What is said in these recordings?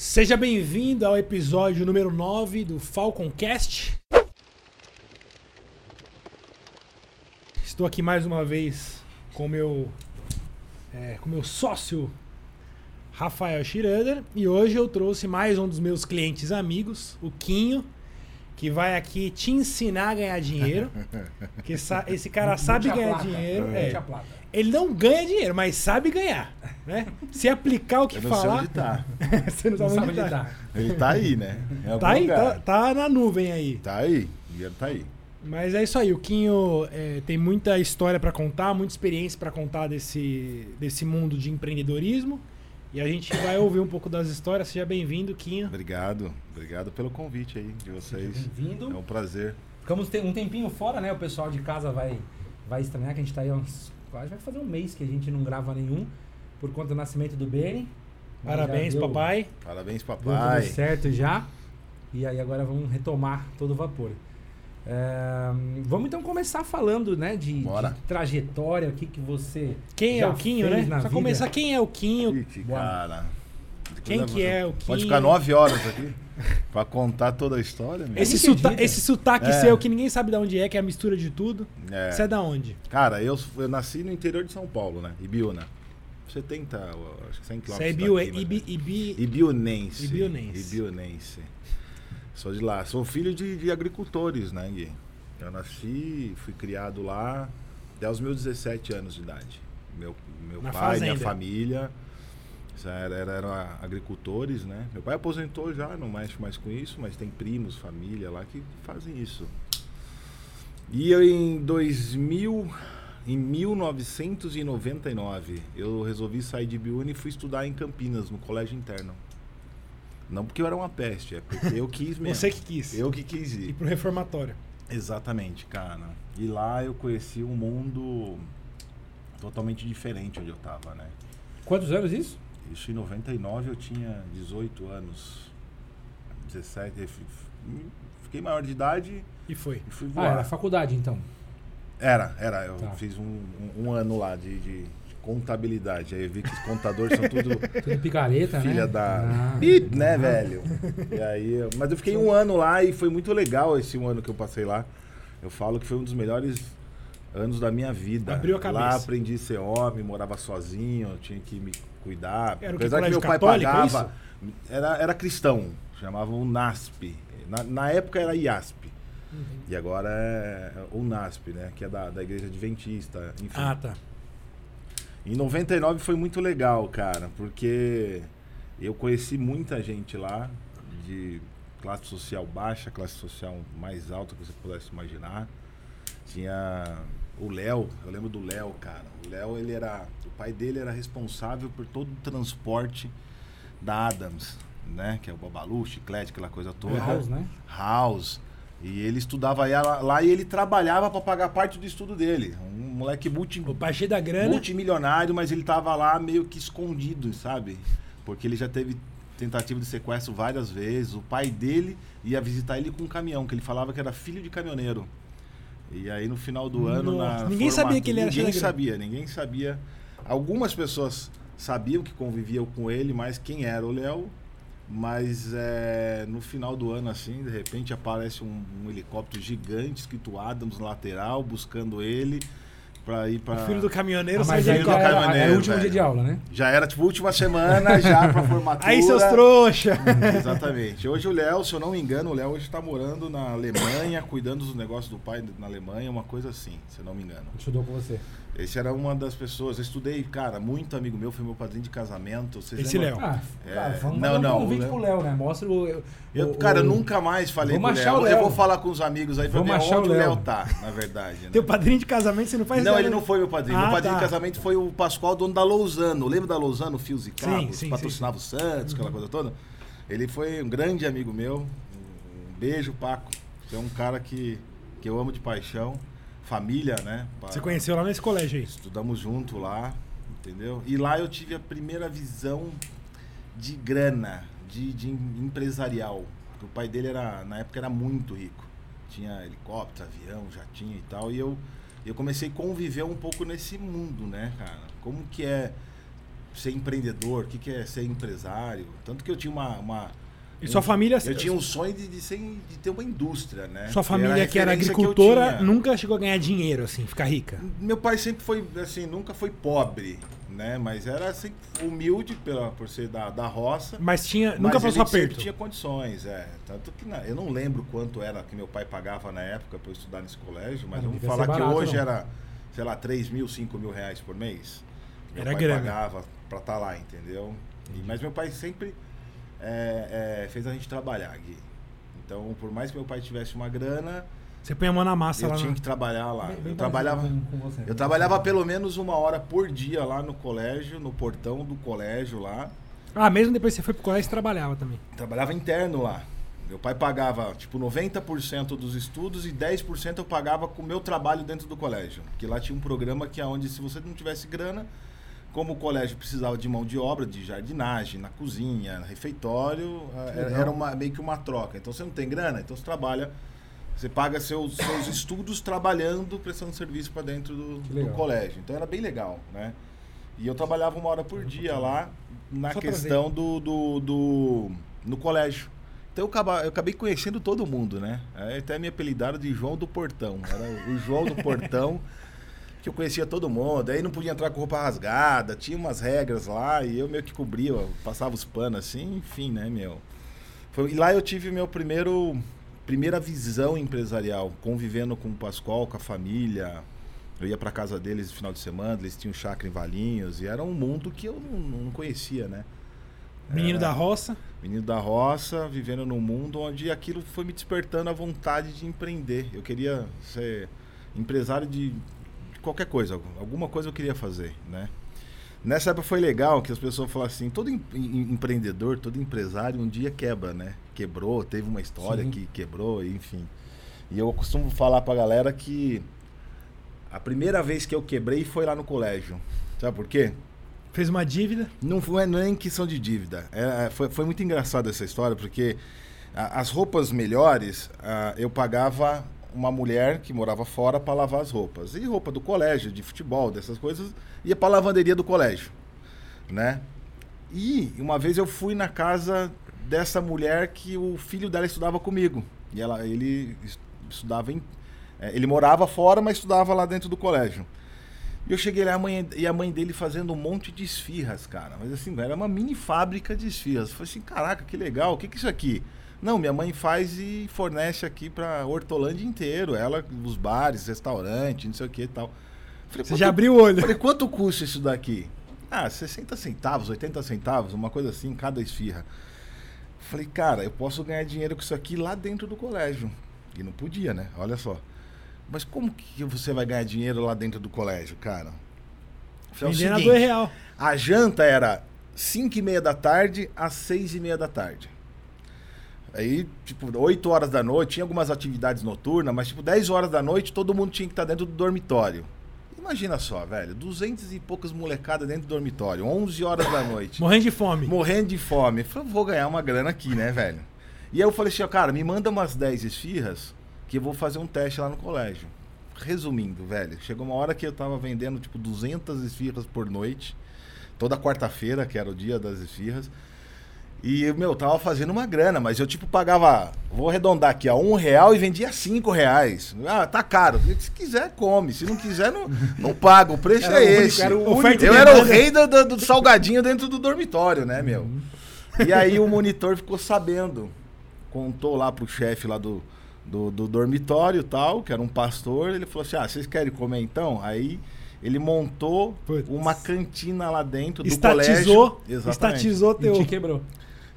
Seja bem-vindo ao episódio número 9 do Falconcast. Estou aqui mais uma vez com meu é, com meu sócio Rafael Schroeder e hoje eu trouxe mais um dos meus clientes amigos, o Quinho, que vai aqui te ensinar a ganhar dinheiro. que esse cara sabe ganhar placa, dinheiro. é. Ele não ganha dinheiro, mas sabe ganhar, né? Se aplicar o que sei falar, onde tá. você não Não sabe onde tá. tá. Ele tá aí, né? Algum Tá aí, tá, tá na nuvem aí. Tá aí. O dinheiro tá aí. Mas é isso aí, o Quinho é, tem muita história pra contar, muita experiência pra contar desse, desse mundo de empreendedorismo. E a gente vai ouvir um pouco das histórias. Seja bem-vindo, Quinho. Obrigado. Obrigado pelo convite aí de vocês. É Bem-vindo. um prazer. Ficamos um tempinho fora, né? O pessoal de casa vai, vai estranhar que a gente tá aí uns. Quase vai fazer um mês que a gente não grava nenhum. Por conta do nascimento do Benny. Mas Parabéns, deu- papai. Parabéns, Deu papai. tudo certo já. E aí agora vamos retomar todo o vapor. É, vamos então começar falando, né, de, de trajetória, o que, que você. Quem é o Quinho, né? na Pra vida. começar, quem é o Quinho? Ixi, cara. Quem que é o Pode Quinho? ficar nove horas aqui pra contar toda a história. Esse, sota esse sotaque É. seu que ninguém sabe de onde é, que é a mistura de tudo. É. Você é da onde? Cara, eu, eu nasci no interior de São Paulo, né? Ibiúna. 70, eu acho que 100 quilômetros. Você é Ibiu, daqui, Ibi. Ibi, Ibiunense. Ibiunense. Ibiunense. Sou de lá. Sou filho de, de agricultores, né, Gui? Eu nasci, fui criado lá até os meus 17 anos de idade. Meu, meu Na pai, minha fazenda. família já era, era- eram agricultores, né? Meu pai aposentou já, não mexe mais com isso, mas tem primos, família lá que fazem isso. E eu em 2000, em 1999, eu resolvi sair de Biúna e fui estudar em Campinas, no colégio interno. Não porque eu era uma peste, é porque eu quis mesmo. você que quis. Eu que quis Ir ir. pro reformatório. Exatamente, cara. E lá eu conheci um mundo totalmente diferente onde eu tava, né? Quantos anos isso? Isso em 99 eu tinha 18 anos. 17. eu fi- fi- Fiquei maior de idade E foi. e fui Ah, voar. era faculdade então. Era, era. Eu Tá. fiz um, um- um ano lá de- de contabilidade. Aí eu vi que os contadores são tudo Tudo picareta, né? filha da. Ah. Bip, né, velho? E aí, eu- mas eu fiquei um ano lá e foi muito legal esse um ano que eu passei lá. Eu falo que foi um dos melhores anos da minha vida. Abriu a cabeça. Lá aprendi a ser homem, morava sozinho, tinha que me cuidar. Era o que, que meu pai é pagava. Era, era cristão, chamavam o NASP. Na, na época era IASP. Uhum. E agora é o NASP, né? Que é da, da igreja adventista. Enfim. Ah, tá. Em 99 foi muito legal, cara, porque eu conheci muita gente lá, de classe social baixa, classe social mais alta que você pudesse imaginar. Tinha o Léo, eu lembro do Léo, cara. O Léo, ele era. O pai dele era responsável por todo o transporte da Adams, né? Que é o Babalu, chiclete, aquela coisa toda. House, né? House. E ele estudava lá, e ele trabalhava para pagar parte do estudo dele. Um moleque multi, da grana. multimilionário, mas ele tava lá meio que escondido, sabe? Porque ele já teve tentativa de sequestro várias vezes. O pai dele ia visitar ele com um caminhão, que ele falava que era filho de caminhoneiro. E aí no final do ano, Nossa, na ninguém sabia que ele era Ninguém sabia, ninguém sabia. Algumas pessoas sabiam que conviviam com ele, mas quem era o Léo? Mas é, no final do ano, assim, de repente aparece um, um helicóptero gigante escrito Adams lateral, buscando ele pra ir pra. O filho do caminhoneiro Ah, sai mas de helicóptero. era, caminhoneiro, era o último velho. dia de aula, né? Já era tipo última semana, já pra formatura. Aí, seus trouxa. Exatamente. Hoje o Léo, se eu não me engano, o Léo hoje tá morando na Alemanha, cuidando dos negócios do pai na Alemanha, uma coisa assim, se eu não me engano. Estudou com você. Esse era uma das pessoas. Eu estudei, cara, muito amigo meu, foi meu padrinho de casamento. Vocês Esse? Léo. Ah, É, cara, vamos não, fazer um não, convite o Léo- pro Léo, né? Mostra o... Eu, o- cara, o- eu nunca mais falei Vamos com achar Léo. o Eu Léo. vou falar com os amigos aí pra Vamos ver achar onde o o Léo Léo. tá, na verdade. né? Teu padrinho de casamento, você não faz Não, ideia. ele não foi meu padrinho. Ah, meu padrinho tá. de casamento foi o Pascoal, dono da Lousano. Lembra da Lousano, Fios e Sim, Cabos? sim, patrocinava o Santos, aquela coisa toda. Ele foi um grande amigo meu. Um beijo, Paco. Você é um cara que, que eu amo de paixão. Família, né? Pa- Você conheceu lá nesse colégio aí. Estudamos junto lá, entendeu? E lá eu tive a primeira visão de grana, de, de empresarial. Porque o pai dele era, na época, era muito rico. Tinha helicóptero, avião, jatinho e tal. E eu, eu comecei a conviver um pouco nesse mundo, né, cara? Como que é ser empreendedor, o que, que é ser empresário. Tanto que eu tinha uma. uma E sua família. eu tinha um sonho de, de, ser, de ter uma indústria, né? Sua Que família, que era que eu agricultora, tinha. nunca chegou a ganhar dinheiro, assim, ficar rica. Meu pai sempre foi, assim, nunca foi pobre, né? Mas era assim, humilde pela, por ser da, da roça. Mas tinha. Mas nunca passou aperto. tinha condições, é. Tanto que na- eu não lembro quanto era que meu pai pagava na época para eu estudar nesse colégio, mas não vamos falar ser que barato, hoje não. era, sei lá, 3 mil, 5 mil reais por mês. Meu Era pai grana. pagava para estar lá, entendeu? E- mas meu pai sempre é, é, fez a gente trabalhar, Gui. Então, por mais que meu pai tivesse uma grana, Você põe a mão na massa eu lá. tinha no- que trabalhar lá. Bem- bem eu trabalhava. você. Eu trabalhava pelo menos uma hora por dia lá no colégio, no portão do colégio lá. Ah, mesmo depois que você foi pro colégio, você trabalhava também. Trabalhava interno lá. Meu pai pagava, tipo, 90% dos estudos e 10% eu pagava com o meu trabalho dentro do colégio. Porque lá tinha um programa que é onde se você não tivesse grana, como o colégio precisava de mão de obra, de jardinagem, na cozinha, no refeitório, eh, era, era uma, meio que uma troca. Então você não tem grana, então você trabalha, você paga seus, seus estudos trabalhando, prestando serviço para dentro do, do colégio. Então era bem legal, né? E eu trabalhava uma hora por dia lá na Só questão do, do, do- no colégio. Então eu, acaba, eu acabei conhecendo todo mundo, né? Aí até me apelidaram de João do Portão. Era o João do Portão, que eu conhecia todo mundo. Aí não podia entrar com roupa rasgada, tinha umas regras lá e eu meio que cobria, passava os panos assim, enfim, né, meu? Foi- e lá eu tive meu primeiro primeira visão empresarial, convivendo com o Pascoal, com a família. Eu ia pra casa deles no final de semana, eles tinham chácara em Valinhos e era um mundo que eu não, não conhecia, né? Menino da roça. Menino da roça, vivendo num mundo onde aquilo foi me despertando a vontade de empreender. Eu queria ser empresário de qualquer coisa, alguma coisa eu queria fazer, né? Nessa época foi legal que as pessoas falavam assim, todo em- em- empreendedor, todo empresário um dia quebra, né? Quebrou, teve uma história Sim. que quebrou, enfim. E eu costumo falar pra galera que a primeira vez que eu quebrei foi lá no colégio. Sabe por quê? Fez uma dívida. Não foi não é nem questão de dívida. É, é, foi, foi muito engraçado essa história, porque a- as roupas melhores, ah, eu pagava uma mulher que morava fora para lavar as roupas. E roupa do colégio, de futebol, dessas coisas, ia para lavanderia do colégio, né? E uma vez eu fui na casa dessa mulher que o filho dela estudava comigo. E ela, ele es- estudava em, eh, ele morava fora, mas estudava lá dentro do colégio. E eu cheguei lá a mãe, e a mãe dele fazendo um monte de esfirras, cara. Mas assim, era uma mini fábrica de esfirras. Eu falei assim, caraca, que legal, o que, que é isso aqui? Não, minha mãe faz e fornece aqui pra Hortolândia inteiro. Ela, os bares, restaurantes, não sei o que e tal. Falei, Você quanto- já abriu o olho. Falei, quanto custa isso daqui? Ah, 60 centavos, 80 centavos, uma coisa assim, cada esfirra. Falei, cara, eu posso ganhar dinheiro com isso aqui lá dentro do colégio. E não podia, né? Olha só. Mas como que você vai ganhar dinheiro lá dentro do colégio, cara? Falei, é o a seguinte, dois real. a janta era 5 e meia da tarde às 6 e meia da tarde. Aí, tipo, 8 horas da noite, tinha algumas atividades noturnas, mas tipo, 10 horas da noite todo mundo tinha que estar dentro do dormitório. Imagina só, velho, 200 e poucas molecadas dentro do dormitório, 11 horas da noite, Morrendo de fome. morrendo de fome. Falei, vou ganhar uma grana aqui, né, velho? E aí eu falei assim, ó, cara, me manda umas 10 esfirras que eu vou fazer um teste lá no colégio. Resumindo, velho, chegou uma hora que eu tava vendendo tipo 200 esfirras por noite, toda quarta-feira, que era o dia das esfirras. E, meu, eu tava fazendo uma grana, mas eu, tipo, pagava, vou arredondar aqui, ó, um real e vendia cinco reais. Ah, tá caro. Se quiser, come. Se não quiser, não, não paga. O preço Era é o único, esse. era o e eu era o rei do, do- do salgadinho dentro do dormitório, né, meu? Uhum. E aí o monitor ficou sabendo. Contou lá pro chefe lá do, do, do dormitório e tal, que era um pastor. Ele falou assim: Ah, vocês querem comer então? Aí ele montou Putz. uma cantina lá dentro do Estatizou. colégio. Exatamente. Estatizou E teu. te quebrou.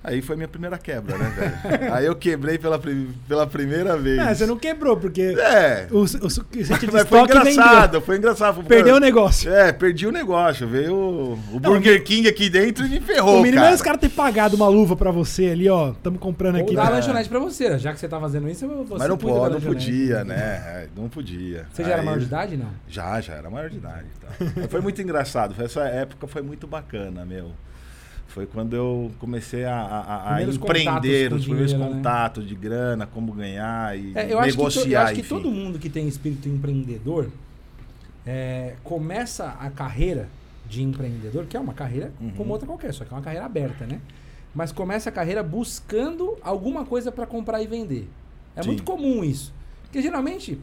Aí foi minha primeira quebra, né, velho? Aí eu quebrei pela, pela primeira vez. É, você não quebrou, porque É. o, o, o Mas foi vendeu. engraçado, foi engraçado. Foi- Perdeu o negócio. É, perdi o negócio. Veio o, o Burger King aqui dentro e me ferrou, o mínimo cara. é os caras terem pagado uma luva pra você ali, ó. Tamo comprando Ou aqui. dar a pra- lanchonete pra você. Já que você tá fazendo isso, eu- você Mas não, pode, não podia, né? É, Não podia. Você já era maior de idade, não? Já, já era maior de idade. Tá. Foi muito engraçado. Essa época foi muito bacana, meu. Foi quando eu comecei a, a- a- empreender contatos os primeiros dinheiro, né? contatos de grana, como ganhar e É, eu acho, que, to- negociar. eu acho que enfim. todo mundo que tem espírito empreendedor é, começa a carreira de empreendedor, que é uma carreira Uhum. como outra qualquer, só que é uma carreira aberta, né? Mas começa a carreira buscando alguma coisa para comprar e vender. É Sim. muito comum isso. Porque geralmente,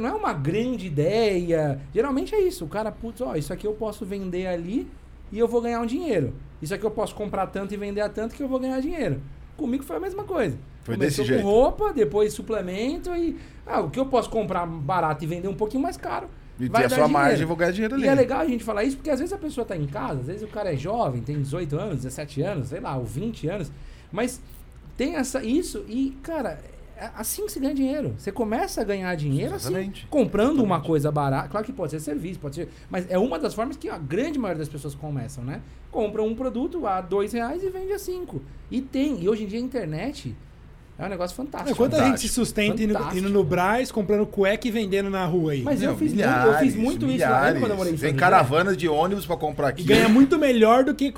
não é uma grande ideia. Geralmente é isso. O cara, putz, ó, isso aqui eu posso vender ali e eu vou ganhar um dinheiro. Isso aqui eu posso comprar tanto e vender a tanto que eu vou ganhar dinheiro. Comigo foi a mesma coisa. Foi Começou desse com jeito. roupa, depois suplemento e. Ah, o que eu posso comprar barato e vender um pouquinho mais caro. E vai a sua dinheiro. margem, eu vou ganhar dinheiro ali. E é legal a gente falar isso porque às vezes a pessoa tá em casa, às vezes o cara é jovem, tem 18 anos, 17 anos, sei lá, ou 20 anos, mas tem essa isso e, cara, é assim que se ganha dinheiro. Você começa a ganhar dinheiro assim, Exatamente. comprando uma Exatamente. coisa barata. Claro que pode ser serviço, pode ser, mas é uma das formas que a grande maioria das pessoas começam, né? Compram um produto a dois reais e vende a cinco. E tem, e hoje em dia a internet é um negócio fantástico. Quanta gente se Fantástico. sustenta indo, Fantástico. indo no Brás, comprando cueca e vendendo na rua aí. Mas eu Não, fiz muito- eu fiz muito isso lá. Lembra quando eu morei em São Tem caravanas de ônibus pra comprar aqui. E ganha muito melhor do que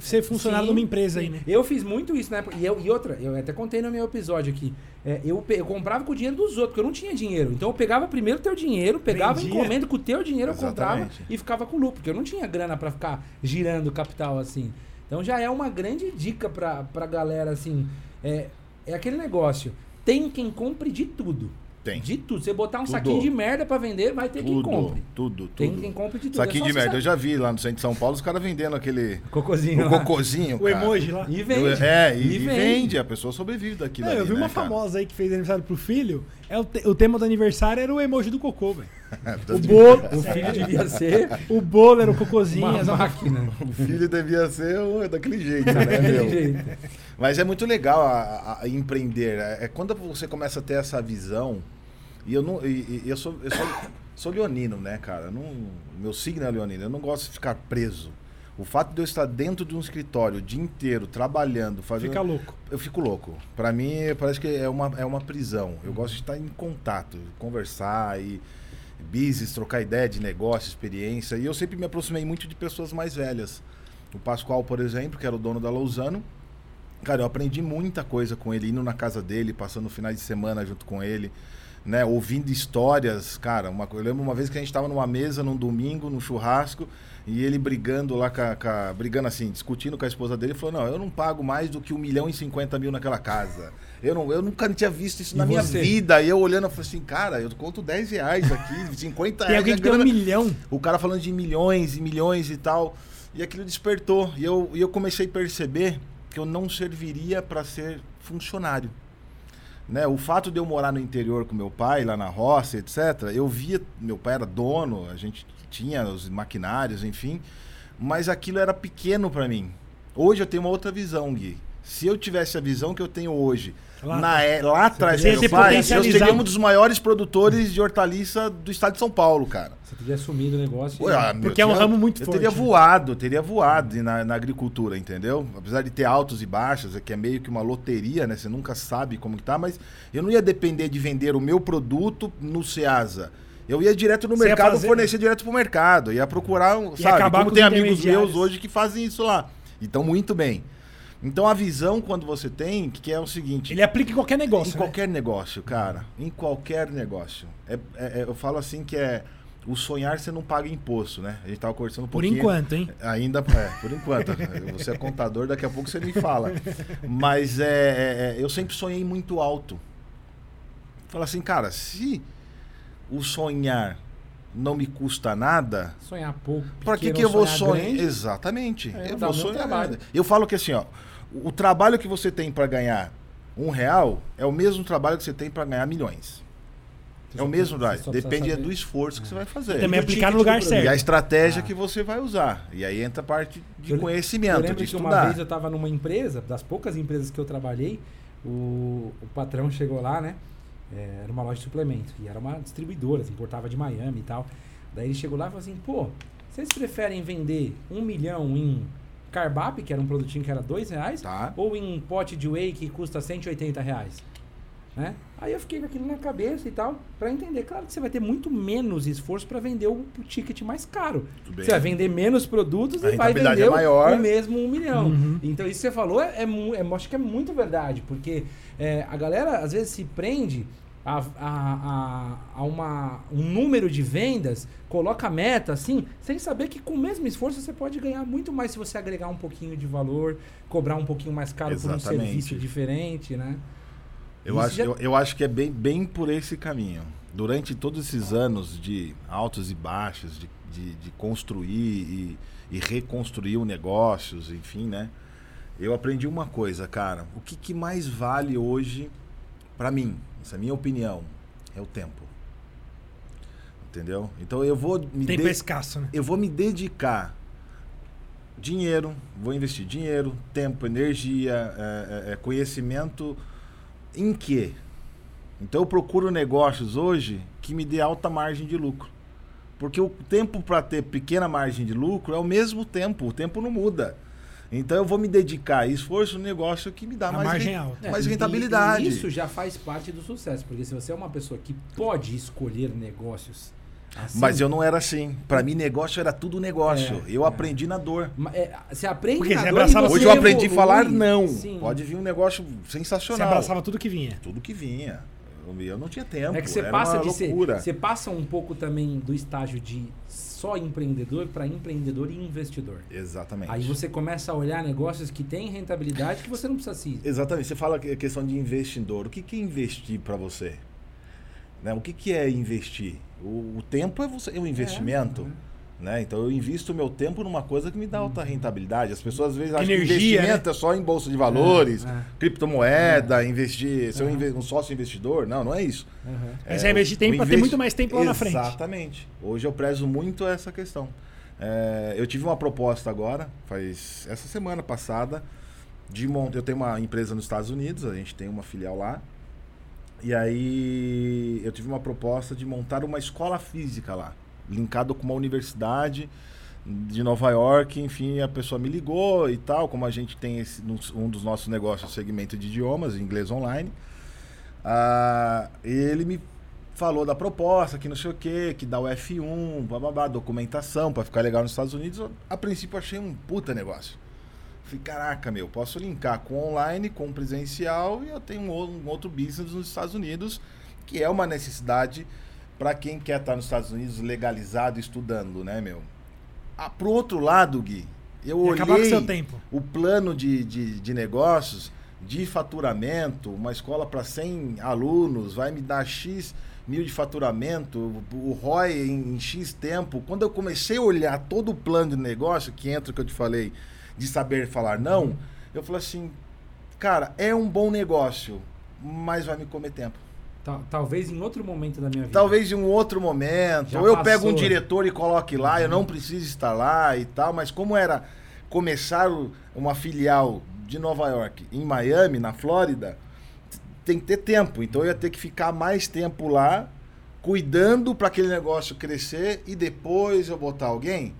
ser funcionário Sim, de uma empresa aí, né? Eu fiz muito isso, né? E, eu- e outra, eu até contei no meu episódio aqui. É, eu, eu comprava com o dinheiro dos outros, porque eu não tinha dinheiro. Então eu pegava primeiro o teu dinheiro, pegava Vendia. encomenda com o teu dinheiro, eu comprava Exatamente. e ficava com lucro, porque eu não tinha grana pra ficar girando capital assim. Então já é uma grande dica pra, pra galera, assim. É, é aquele negócio. Tem quem compre de tudo. Tem. De tudo. Você botar um Tudo. saquinho de merda pra vender, vai ter quem Tudo, compre. tudo, Tem tudo. quem compre de tudo. Saquinho É de merda. Eu saber. já vi lá no centro de São Paulo os caras vendendo aquele. Cocôzinho O cocôzinho. O emoji lá. E Eu- vende. É, e, E vende. vende. A pessoa sobrevive daquilo. Não, eu ali, vi né, uma cara? famosa aí que fez aniversário pro filho. É o, te- o tema do aniversário era o emoji do cocô, velho. O bolo, O filho devia ser o bolo era o cocôzinho. uma as- máquina. O filho devia ser daquele jeito, né, Daquele meu? jeito. Mas é muito legal a, a- empreender. É é quando você começa a ter essa visão. E eu não. E, e eu sou, eu sou, sou leonino, né, cara? Eu Não, meu signo é leonino. Eu não gosto de ficar preso. O fato de eu estar dentro de um escritório o dia inteiro, trabalhando, fazendo. Fica louco. Eu fico louco. Pra mim, parece que é uma, é uma prisão. Eu gosto de estar em contato, conversar e business, trocar ideia de negócio, experiência. E eu sempre me aproximei muito de pessoas mais velhas. O Pascoal, por exemplo, que era o dono da Lousano. Cara, eu aprendi muita coisa com ele, indo na casa dele, passando finais de semana junto com ele, né? Ouvindo histórias, cara. Uma, eu lembro uma vez que a gente estava numa mesa num domingo, num churrasco, e ele brigando lá com com brigando assim, discutindo com a esposa dele, falou: Não, eu não pago mais do que um milhão e cinquenta mil naquela casa. Eu, não, eu nunca tinha visto isso E na minha você? vida. E eu olhando, eu falei assim, cara, eu conto 10 reais aqui, 50 Tem reais. alguém é que tem um milhão. o cara falando de milhões e milhões e tal. E aquilo despertou. E eu, e eu comecei a perceber que eu não serviria para ser funcionário. Né? O fato de eu morar no interior com meu pai, lá na roça, etc., eu via. Meu pai era dono, a gente tinha os maquinários, enfim. Mas aquilo era pequeno para mim. Hoje eu tenho uma outra visão, Gui. Se eu tivesse a visão que eu tenho hoje, Lá na, é- lá atrás, ia meu pai, eu seria um dos maiores produtores de hortaliça do estado de São Paulo, cara. Você teria assumido o negócio. E- ah, Porque é um ramo muito eu forte, teria né? voado, teria voado na, na agricultura, entendeu? Apesar de ter altos e baixos, é que é meio que uma loteria, né? Você nunca sabe como que tá, mas eu não ia depender de vender o meu produto no Ceasa. Eu ia direto no Você ia mercado, fazer- fornecer direto pro mercado. Ia procurar, um, sabe? acabar Como com tem os amigos meus hoje que fazem isso lá. E estão muito bem. Então a visão, quando você tem, que é o seguinte... Ele aplica em qualquer negócio. Em né? qualquer negócio, cara. Em qualquer negócio. É, é- é- eu falo assim que é. O sonhar você não paga imposto, né? A gente tava conversando um Por pouquinho. enquanto, hein? Ainda, é, por enquanto. Você é contador, daqui a pouco você me fala. Mas é, é- é, eu sempre sonhei muito alto. Fala assim, cara, se o sonhar não me custa nada, Sonhar pouco. Pra que, que eu vou sonhar grande. Exatamente. É, eu vou sonhar. Eu falo que assim, ó, o o trabalho que você tem pra ganhar um real é o mesmo trabalho que você tem pra ganhar milhões. Você É o mesmo Depende é saber. do esforço que você vai fazer. Também do aplicar no lugar do E certo. a estratégia Ah. que você vai usar. E aí entra a parte de Eu conhecimento, Eu lembro de que uma estudar. vez eu estava numa empresa, das poucas empresas que eu trabalhei, o, o patrão chegou lá, né? É, era uma loja de suplemento. E era uma distribuidora, assim, importava de Miami e tal. Daí ele chegou lá e falou assim, pô, vocês preferem vender um milhão em Carbap, que era um produtinho que era dois reais, Tá. ou em pote de whey que custa 180 reais? Né? Aí eu fiquei com aquilo na cabeça e tal, pra entender. Claro que você vai ter muito menos esforço pra vender o, ticket mais caro. Você vai vender menos produtos A e vai rentabilidade vender é o- maior. o mesmo um milhão. Uhum. Então isso que você falou é, é, é- acho que é muito verdade, porque é, a galera às vezes se prende a, a, a, uma, um número de vendas, coloca meta assim, sem saber que com o mesmo esforço você pode ganhar muito mais se você agregar um pouquinho de valor, cobrar um pouquinho mais caro por um Exatamente. serviço diferente, né? Eu Isso acho, já- eu, eu acho que é bem, bem por esse caminho. Durante todos esses anos de altos e baixos, de, de, de construir e, e reconstruir o negócios, enfim, né? Eu aprendi uma coisa, cara. O que, que mais vale hoje, pra mim, essa é a minha opinião, é o tempo. Entendeu? Então eu vou me Tempo de- é escasso, né? eu vou me dedicar dinheiro, vou investir dinheiro, tempo, energia, é, é, é, conhecimento em quê? Então eu procuro negócios hoje que me dê alta margem de lucro. Porque o tempo para ter pequena margem de lucro é o mesmo tempo, o tempo não muda. Então eu vou me dedicar a esforço no negócio que me dá A mais, margem alta. mais É, e- rentabilidade. E isso já faz parte do sucesso, porque se você é uma pessoa que pode escolher negócios assim, Mas eu não era assim. Para mim negócio era tudo negócio. É, eu é. aprendi na dor. é, você aprende Porque na você dor abraçava- você Hoje eu aprendi a falar não. Sim. Pode vir um negócio Você sensacional. abraçava tudo que vinha. Tudo que vinha. Eu- não tinha tempo. É que você passa de ser, você passa um pouco também do estágio de só empreendedor para empreendedor e investidor. Exatamente. Aí você começa a olhar negócios que têm rentabilidade que você não precisa se Exatamente. Você fala que a questão de investidor. O que, que é investir para você? Né? O que, que é investir? O, o tempo é, você, é um investimento. Né? Então eu invisto meu tempo numa coisa que me dá alta rentabilidade. As pessoas às vezes acham que investimento é só em bolsa de valores, É, é. criptomoeda, investir, ser um, Uhum. um sócio investidor. Não, não é isso. Uhum. Você vai investir tempo o pra ter muito mais tempo lá na frente. Exatamente. Hoje eu prezo muito essa questão. É, eu tive uma proposta agora, faz essa semana passada, de montar. Eu tenho uma empresa nos Estados Unidos, a gente tem uma filial lá. E aí eu tive uma proposta de montar uma escola física lá, linkado com uma universidade de Nova York, enfim, a pessoa me ligou e tal, como a gente tem esse, um dos nossos negócios, segmento de idiomas, inglês online. Ah, ele me falou da proposta, que não sei o que, que dá o F1, bababá, documentação para ficar legal nos Estados Unidos. A princípio achei um puta negócio. Falei, caraca, meu, posso linkar com online, com presencial e eu tenho um outro business nos Estados Unidos, que é uma necessidade para quem quer estar nos Estados Unidos legalizado, estudando, né, meu? Ah, pro outro lado, Gui, eu E olhei seu tempo. o plano de, de, de negócios, de faturamento, uma escola para 100 alunos vai me dar X mil de faturamento, o ROI em, em X tempo. Quando eu comecei a olhar todo o plano de negócio, que entra o que eu te falei, de saber falar não, eu falei assim, cara, é um bom negócio, mas vai me comer tempo. Tal- Talvez em outro momento da minha vida. Talvez em um outro momento. Já ou eu passou. pego um diretor e coloque lá, eu não preciso estar lá e tal, mas como era começar uma filial de Nova York em Miami, na Flórida, tem que ter tempo. Então eu ia ter que ficar mais tempo lá, cuidando para aquele negócio crescer e depois eu botar alguém.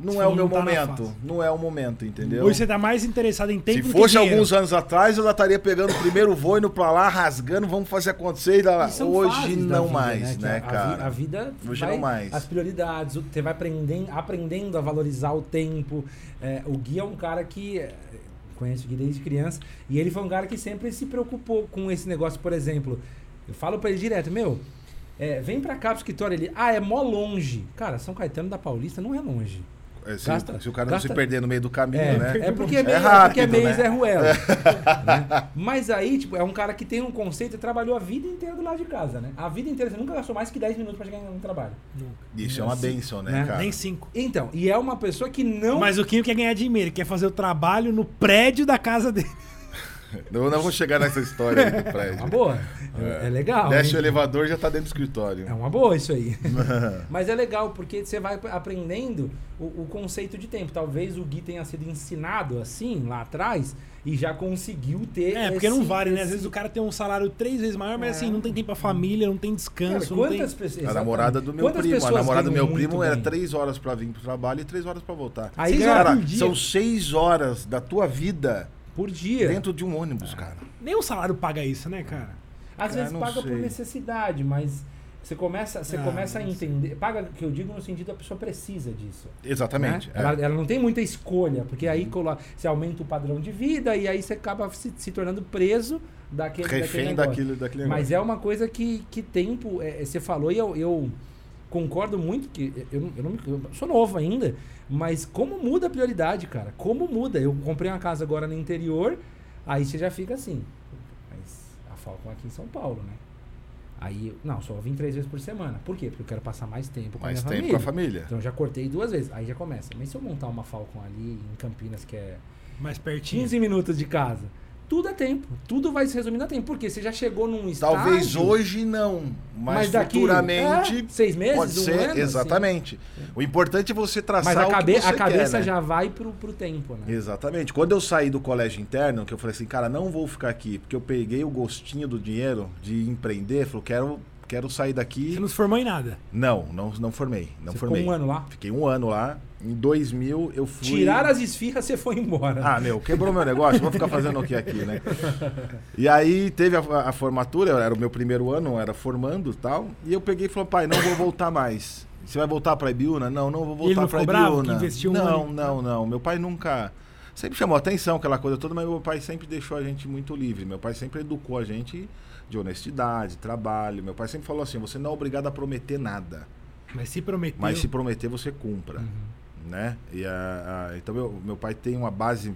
Não é o meu tá momento. Não é o momento, entendeu? Hoje você tá mais interessado em tempo Se fosse alguns anos atrás, eu já estaria pegando o primeiro voo, indo pra lá, rasgando, vamos fazer acontecer. E Hoje não vida, mais, Que né, a- cara? A vida Hoje vai, não mais. As prioridades, você vai aprendendo, aprendendo a valorizar o tempo. É, o Gui é um cara que é, conheço o Gui desde criança e ele foi um cara que sempre se preocupou com esse negócio, por exemplo. Eu falo pra ele direto, meu, é, vem pra cá pro escritório. Ele, ah, é mó longe. Cara, São Caetano da Paulista não é longe. É, Se, Gasta- se o cara não gasta- se perder no meio do caminho, É, né? é porque é É meio, é rápido, porque é meio né? Zé Ruelo. né? Mas aí, tipo, é um cara que tem um conceito e trabalhou a vida inteira do lado de casa, né? A vida inteira, você nunca gastou mais que 10 minutos pra chegar no trabalho. Nunca. Isso é uma bênção, né, Né? cara? Nem cinco. Então, e é uma pessoa que não. Mas o Quinho quer ganhar dinheiro, ele quer fazer o trabalho no prédio da casa dele. Eu não vou chegar nessa história aí do É uma prédio. boa. É, é legal. Desce o hein? elevador e já tá dentro do escritório. É uma boa isso aí. Mas é legal porque você vai aprendendo o, o conceito de tempo. Talvez o Gui tenha sido ensinado assim lá atrás e já conseguiu ter. É, porque não esse- vale, né? Às esse- vezes o cara tem um salário três vezes maior, mas É. assim, não tem tempo pra família, não tem Cara, descanso, não tem... quantas pessoas. A namorada do meu Quantas primo. A namorada do meu primo era bem? três horas pra vir pro trabalho e três horas pra voltar. Aí Seis Cara, são seis horas da tua vida por dia. dentro de um ônibus, cara. Nem o salário paga isso, né, cara? Às Cara, vezes não paga por sei. necessidade, mas Você começa, você Ah, começa a entender. Paga, que eu digo no sentido a pessoa precisa disso. Exatamente. né? é. Ela, ela não tem muita escolha, porque aí colo- você aumenta o padrão de vida e aí você acaba se, se tornando preso daquele, daquele Refém daquele negócio. Mas é uma coisa que, que tempo. é, é, você falou e eu, eu concordo muito que. Eu, não- eu, não, me- eu sou novo ainda, mas como muda a prioridade, cara? Como muda? Eu comprei uma casa agora no interior, aí você já fica assim. Mas a Falcon aqui em São Paulo, né? Aí, não, só vim três vezes por semana. Por quê? Porque eu quero passar mais tempo com Mais a minha tempo família. com a família. Então eu já cortei duas vezes. Aí já começa. Mas se eu montar uma Falcon ali em Campinas, que é Mais pertinho. 15 minutos de casa, tudo é tempo. Tudo vai se resumir a tempo. Porque você já chegou num estágio... Talvez hoje não, mas, Mas daqui, futuramente é, seis meses, pode um ser. ano, assim. exatamente. O importante é você traçar Mas a, o que você a cabeça quer, né? já vai pro, pro tempo, né? Exatamente. Quando eu saí do colégio interno, que eu falei assim, cara, não vou ficar aqui, porque eu peguei o gostinho do dinheiro de empreender, falei, quero, quero sair daqui. Você não se formou em nada. Não, não, não formei, não Você formei. ficou um ano lá? Fiquei um ano lá. Em 2000 eu fui. Tiraram as esfirras, você foi embora. Ah, meu, quebrou meu negócio, vou ficar fazendo o que aqui, né? E aí teve a, a formatura, era o meu primeiro ano, era formando e tal. E eu peguei e falei, pai, não vou voltar mais. Você vai voltar pra Ibiúna? Não, não vou voltar que Ibiúna. investiu um não, ano? não, não. Meu pai nunca. Sempre chamou atenção, aquela coisa toda, mas meu pai sempre deixou a gente muito livre. Meu pai sempre educou a gente de honestidade, trabalho. Meu pai sempre falou assim: você não é obrigado a prometer nada. Mas se prometeu. Mas se prometer, você cumpra. Uhum. Né? E a, a- então, meu, meu pai tem uma base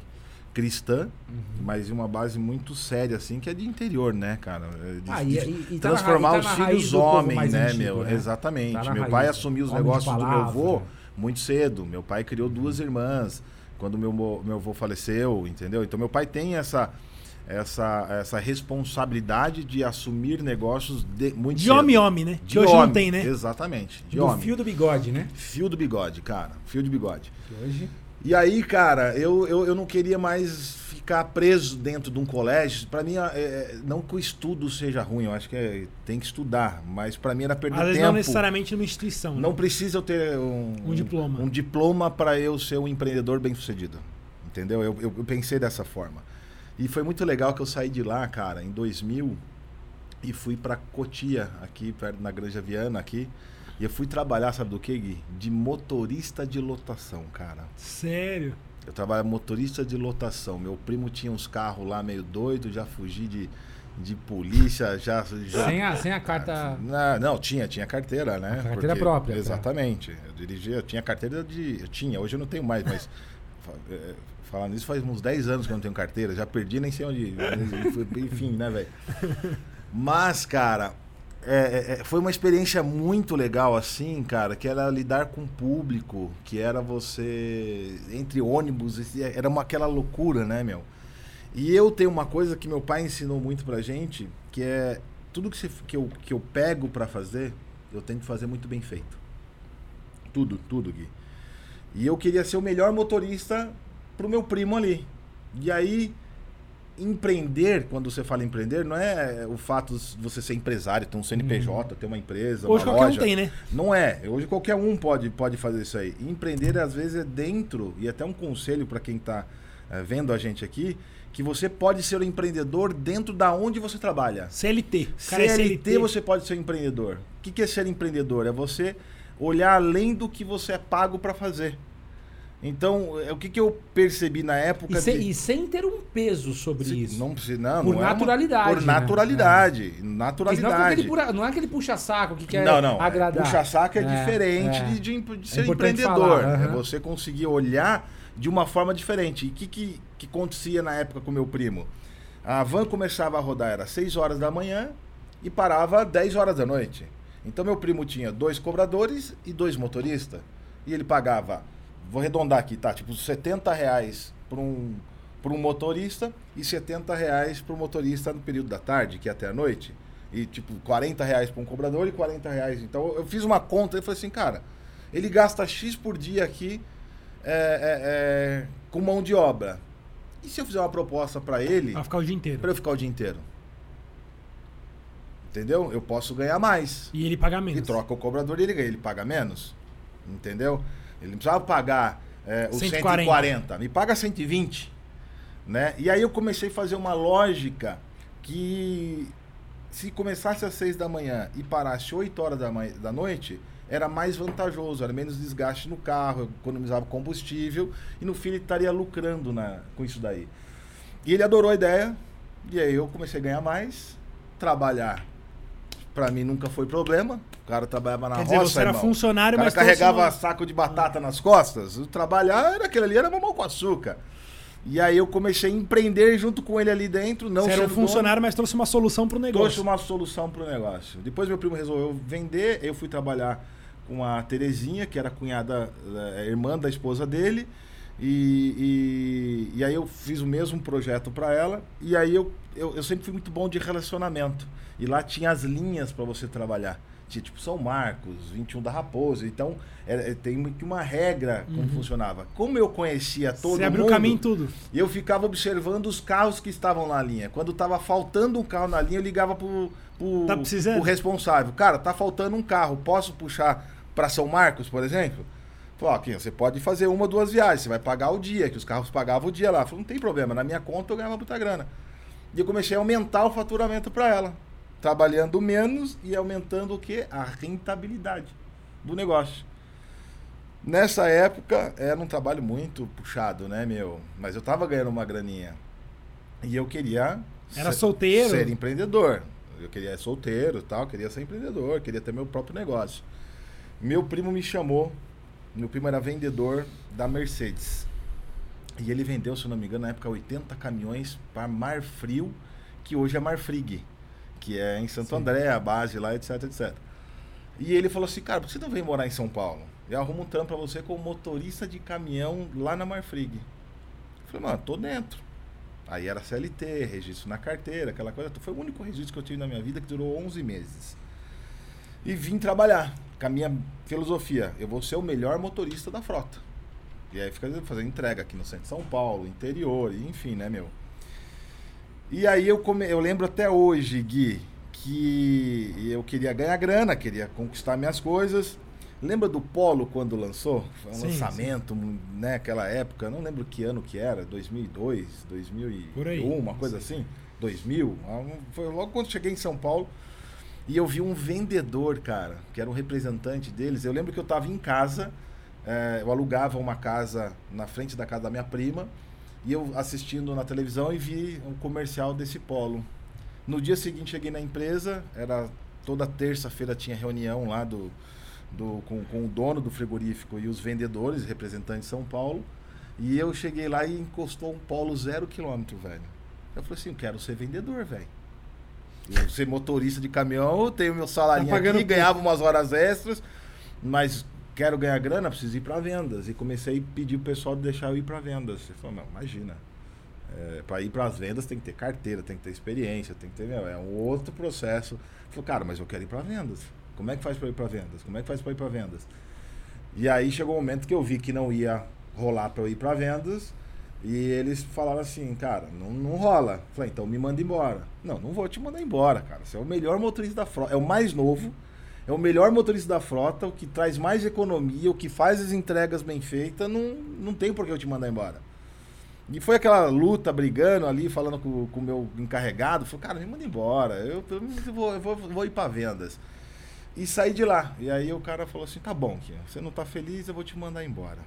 cristã, Uhum. mas uma base muito séria, assim, que é de interior, né, cara? É De, Ah, e- de e- e tá na transformar tá os na raiz filhos do povo homens, né, antigo, meu? né? Exatamente. Tá meu raiz. pai assumiu os Homem negócios do meu avô muito cedo. Meu pai criou duas irmãs quando meu, meu avô faleceu, entendeu? Então, meu pai tem essa... Essa, essa responsabilidade de assumir negócios de, muito De cedo. homem homem, né? De Que hoje não homem, tem, né? Exatamente. De Do homem. fio do bigode, né? Fio do bigode, cara. Fio de bigode. Que hoje... E aí, cara, eu, eu, eu não queria mais ficar preso dentro de um colégio. Pra mim, é, é, não que o estudo seja ruim, eu acho que é- tem que estudar, mas pra mim era perder Às vezes tempo. não necessariamente numa instituição. Não né? precisa eu ter um, Um diploma. Um diploma para eu ser um empreendedor bem sucedido. Entendeu? Eu, eu, eu pensei dessa forma. E foi muito legal que eu saí de lá, cara, em 2000 e fui pra Cotia, aqui perto na Granja Viana, aqui. E eu fui trabalhar, sabe do que, Gui? De motorista de lotação, cara. Sério. Eu trabalho motorista de lotação. Meu primo tinha uns carros lá meio doido, já fugi de, de polícia, já. já... Sem a, sem a carta... Não, não, tinha, tinha carteira, né? A carteira própria, tá. Exatamente. Eu dirigia, eu tinha carteira de. Eu tinha, hoje eu não tenho mais, mas. fa- é, Falando nisso, faz uns 10 anos que eu não tenho carteira. Já perdi, nem sei onde. Enfim, né, velho? Mas, cara, é, é, é, foi uma experiência muito legal, assim, cara, que era lidar com o público, que era você. Entre ônibus, esse- era uma, aquela loucura, né, meu? E eu tenho uma coisa que meu pai ensinou muito pra gente, que é tudo que, você, que, eu, que eu pego pra fazer, eu tenho que fazer muito bem feito. Tudo, tudo, Gui. E eu queria ser o melhor motorista pro meu primo ali. E aí, empreender, quando você fala empreender, não é o fato de você ser empresário, ter um CNPJ, ter uma empresa, Hoje uma qualquer loja. um tem, né? Não é. Hoje qualquer um pode, pode fazer isso aí. Empreender, às vezes, é dentro, e até um conselho para quem está vendo a gente aqui, que você pode ser um empreendedor dentro da onde você trabalha. CLT. Cara é CLT, você pode ser um empreendedor. O que, que é ser empreendedor? É você olhar além do que você é pago para fazer. Então, é, o que, que eu percebi na época E, sem- de- e sem ter um peso sobre se- isso. Não precisa, não. Por não é uma- naturalidade, por né? naturalidade. Porque senão fica Naturalidade. aquele pura- não é aquele puxa-saco que quer não, não. agradar. Puxa-saco é, É, diferente é. de, de, de ser empreendedor. falar, É você conseguir olhar de uma forma diferente. E o que, que, que acontecia na época com meu primo? A van começava a rodar, era 6 horas da manhã e parava 10 horas da noite. Então meu primo tinha dois cobradores e dois motoristas. E ele pagava, vou arredondar aqui, tá? Tipo, 70 reais para um, pra um motorista e 70 reais para o motorista no período da tarde, que é até a noite. E tipo, 40 reais para um cobrador e 40 reais. Então eu fiz uma conta e falei assim, cara, ele gasta X por dia aqui é, é, é, com mão de obra. E se eu fizer uma proposta para ele, Vai ficar o dia inteiro. para eu ficar o dia inteiro? Entendeu? Eu posso ganhar mais. E ele paga menos. E troca o cobrador e ele ganha, ele paga menos. Entendeu? Ele não precisava pagar é, os 140. 140, me paga 120. Né? E aí eu comecei a fazer uma lógica que se começasse às 6 da manhã e parasse 8 horas da, da noite, era mais vantajoso, era menos desgaste no carro, economizava combustível e no fim ele estaria lucrando na, com isso daí. E ele adorou a ideia, e aí eu comecei a ganhar mais, trabalhar. Pra mim nunca foi problema. O cara trabalhava na Quer roça. dizer, você era irmão. funcionário, O cara mas trouxe carregava uma- saco de batata nas costas. O trabalhar era aquele ali, era mamão com açúcar. E aí eu comecei a empreender junto com ele ali dentro. Não Você era um sendo dono. funcionário, mas trouxe uma solução pro Trouxe negócio. uma solução pro negócio. Depois meu primo resolveu vender, eu fui trabalhar com a Terezinha, que era cunhada, eh, irmã da esposa dele. E, e, e aí eu fiz o mesmo projeto para ela. E aí eu, eu, eu sempre fui muito bom de relacionamento. E lá tinha as linhas para você trabalhar. Tinha tipo São Marcos, 21 da Raposa. Então era- eh, tem que uma regra como funcionava. Como eu conhecia todo Você abriu o mundo, caminho tudo. e eu ficava observando os carros que estavam na linha. Quando tava faltando um carro na linha, eu ligava pro, pro, Tá precisando? pro responsável. Cara, tá faltando um carro. Posso puxar para São Marcos, por exemplo? Falou, ó, aqui, você pode fazer uma ou duas viagens. Você vai pagar o dia, que os carros pagavam o dia lá. Falou, não tem problema. Na minha conta eu ganhava muita grana. E eu comecei a aumentar o faturamento para ela. Trabalhando menos e aumentando o quê? A rentabilidade do negócio. Nessa época era um trabalho muito puxado, né, meu? Mas eu tava ganhando uma graninha. E eu queria Era ser- solteiro? ser empreendedor. Eu queria ser solteiro tal, queria ser empreendedor, queria ter meu próprio negócio. Meu primo me chamou, meu primo era vendedor da Mercedes. E ele vendeu, se não me engano, na época 80 caminhões para Marfrio, que hoje é Marfrig, que é em Santo Sim. André, a base lá, etc, etc. E ele falou assim, cara, por que você não vem morar em São Paulo? Eu arrumo um trampo pra você como motorista de caminhão lá na Marfrig. Eu falei, mano, tô dentro. Aí era CLT, registro na carteira, aquela coisa. Foi o único registro que eu tive na minha vida que durou 11 meses. E vim trabalhar com a minha filosofia. Eu vou ser o melhor motorista da frota. E aí fica fazendo entrega aqui no centro de São Paulo, interior, enfim, né, meu? E aí eu, come... eu lembro até hoje, Gui, que eu queria ganhar grana, queria conquistar minhas coisas. Lembra do Polo quando lançou? Foi um Sim, lançamento, né, aquela época, não lembro que ano que era, 2002, 2001, Por aí. uma coisa assim, 2000. ah, Foi logo quando cheguei em São Paulo. E eu vi um vendedor, cara, que era um representante deles. Eu lembro que eu estava em casa, eh, eu alugava uma casa na frente da casa da minha prima, e eu assistindo na televisão e vi um comercial desse polo. No dia seguinte cheguei na empresa, era toda terça-feira tinha reunião lá do, do com, com o dono do frigorífico e os vendedores, representantes de São Paulo. E eu cheguei lá e encostou um polo zero quilômetro, velho. Eu falei assim, eu quero ser vendedor, velho. Eu ser motorista de caminhão, eu tenho meu salário Tá aqui, ganhava umas horas extras, mas quero ganhar grana, preciso ir para vendas. E comecei a pedir pro pessoal de deixar eu ir para vendas. Ele falou, não, imagina. É, para ir para as vendas tem que ter carteira, tem que ter experiência, tem que ter, meu, é um outro processo. Falei, cara, mas eu quero ir para vendas. Como é que faz para ir para vendas? Como é que faz para ir para vendas? E aí chegou um momento que eu vi que não ia rolar para eu ir para vendas. E eles falaram assim, cara, não, não rola. Falei, então me manda embora. Não, não vou te mandar embora, cara. Você é o melhor motorista da frota. É o mais novo, é o melhor motorista da frota, o que traz mais economia, o que faz as entregas bem feitas. Não, não tem por que eu te mandar embora. E foi aquela luta, brigando ali, falando com o meu encarregado. Falei, cara, me manda embora. Eu, eu vou, eu vou, vou ir para vendas. E saí de lá. E aí o cara falou assim: tá bom, Kim, você não tá feliz, eu vou te mandar embora.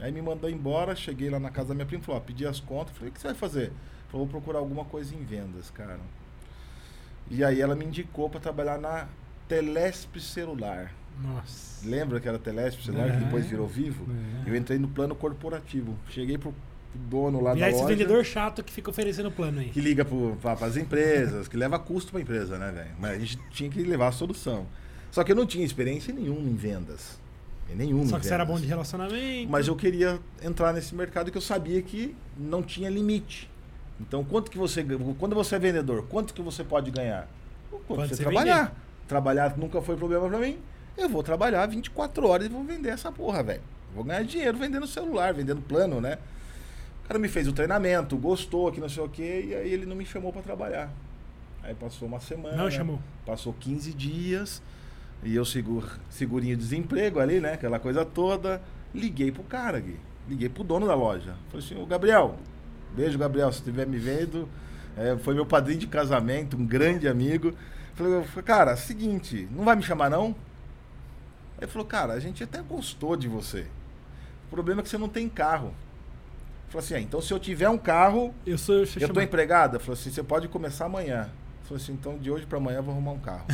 Aí me mandou embora, cheguei lá na casa da minha prima, falou, ó, pedi as contas, falei, o que você vai fazer? Falou, vou procurar alguma coisa em vendas, cara. E aí ela me indicou para trabalhar na Telesp Celular. Nossa. Lembra que era Telesp Celular, É. que depois virou Vivo? É. Eu entrei no plano corporativo. Cheguei pro dono lá E da aí esse loja. vendedor chato que fica oferecendo plano aí. Que liga para as empresas, que leva custo para a empresa, né, velho? Mas a gente tinha que levar a solução. Só que eu não tinha experiência nenhuma em vendas. Nenhuma Só que você era bom de relacionamento. Mas eu queria entrar nesse mercado que eu sabia que não tinha limite. Então, quanto que você quando você é vendedor, quanto que você pode ganhar? Quanto Quando você, você trabalhar. Trabalhar nunca foi problema para mim. Eu vou trabalhar 24 horas e vou vender essa porra, velho. Vou ganhar dinheiro vendendo celular, vendendo plano, né? O cara me fez o treinamento, gostou, que não sei o quê, e aí ele não me chamou para trabalhar. Aí passou uma semana. Não chamou. Passou 15 dias e eu seguro, segurinho de desemprego ali, né? Aquela coisa toda. Liguei pro cara, Gui. Liguei pro dono da loja. Falei assim, ô Gabriel, beijo, Gabriel, se estiver me vendo. É, foi meu padrinho de casamento, um grande amigo. Falei, cara, seguinte, não vai me chamar não? Ele falou, cara, a gente até gostou de você. O problema é que você não tem carro. Falei assim, ah, então se eu tiver um carro, Eu sou. Eu, eu tô empregada? Falou assim, você pode começar amanhã. Falei assim, então de hoje pra amanhã eu vou arrumar um carro.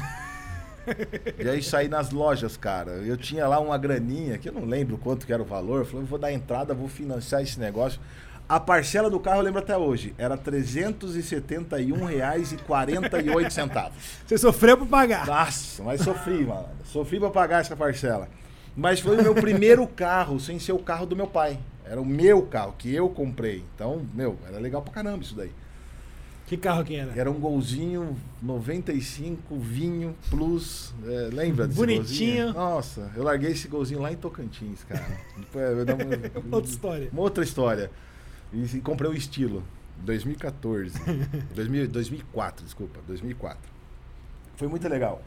e aí saí nas lojas, cara. Eu tinha lá uma graninha, que eu não lembro quanto que era o valor. Falei, eu vou dar entrada, vou financiar esse negócio. A parcela do carro, eu lembro até hoje, era R$ 371,48. Você sofreu pra pagar. Nossa, mas sofri, mano. Sofri pra pagar essa parcela. Mas foi o meu primeiro carro, sem ser o carro do meu pai. Era o meu carro, que eu comprei. Então, meu, era legal pra caramba isso daí. Que carro que era? Era um golzinho 95, vinho, plus. É, lembra desse Bonitinho. golzinho? Nossa, eu larguei esse golzinho lá em Tocantins, cara. Depois uma, Outra história. uma outra história. E, e comprei o estilo. 2014. 2000, 2004, desculpa. 2004. Foi muito legal.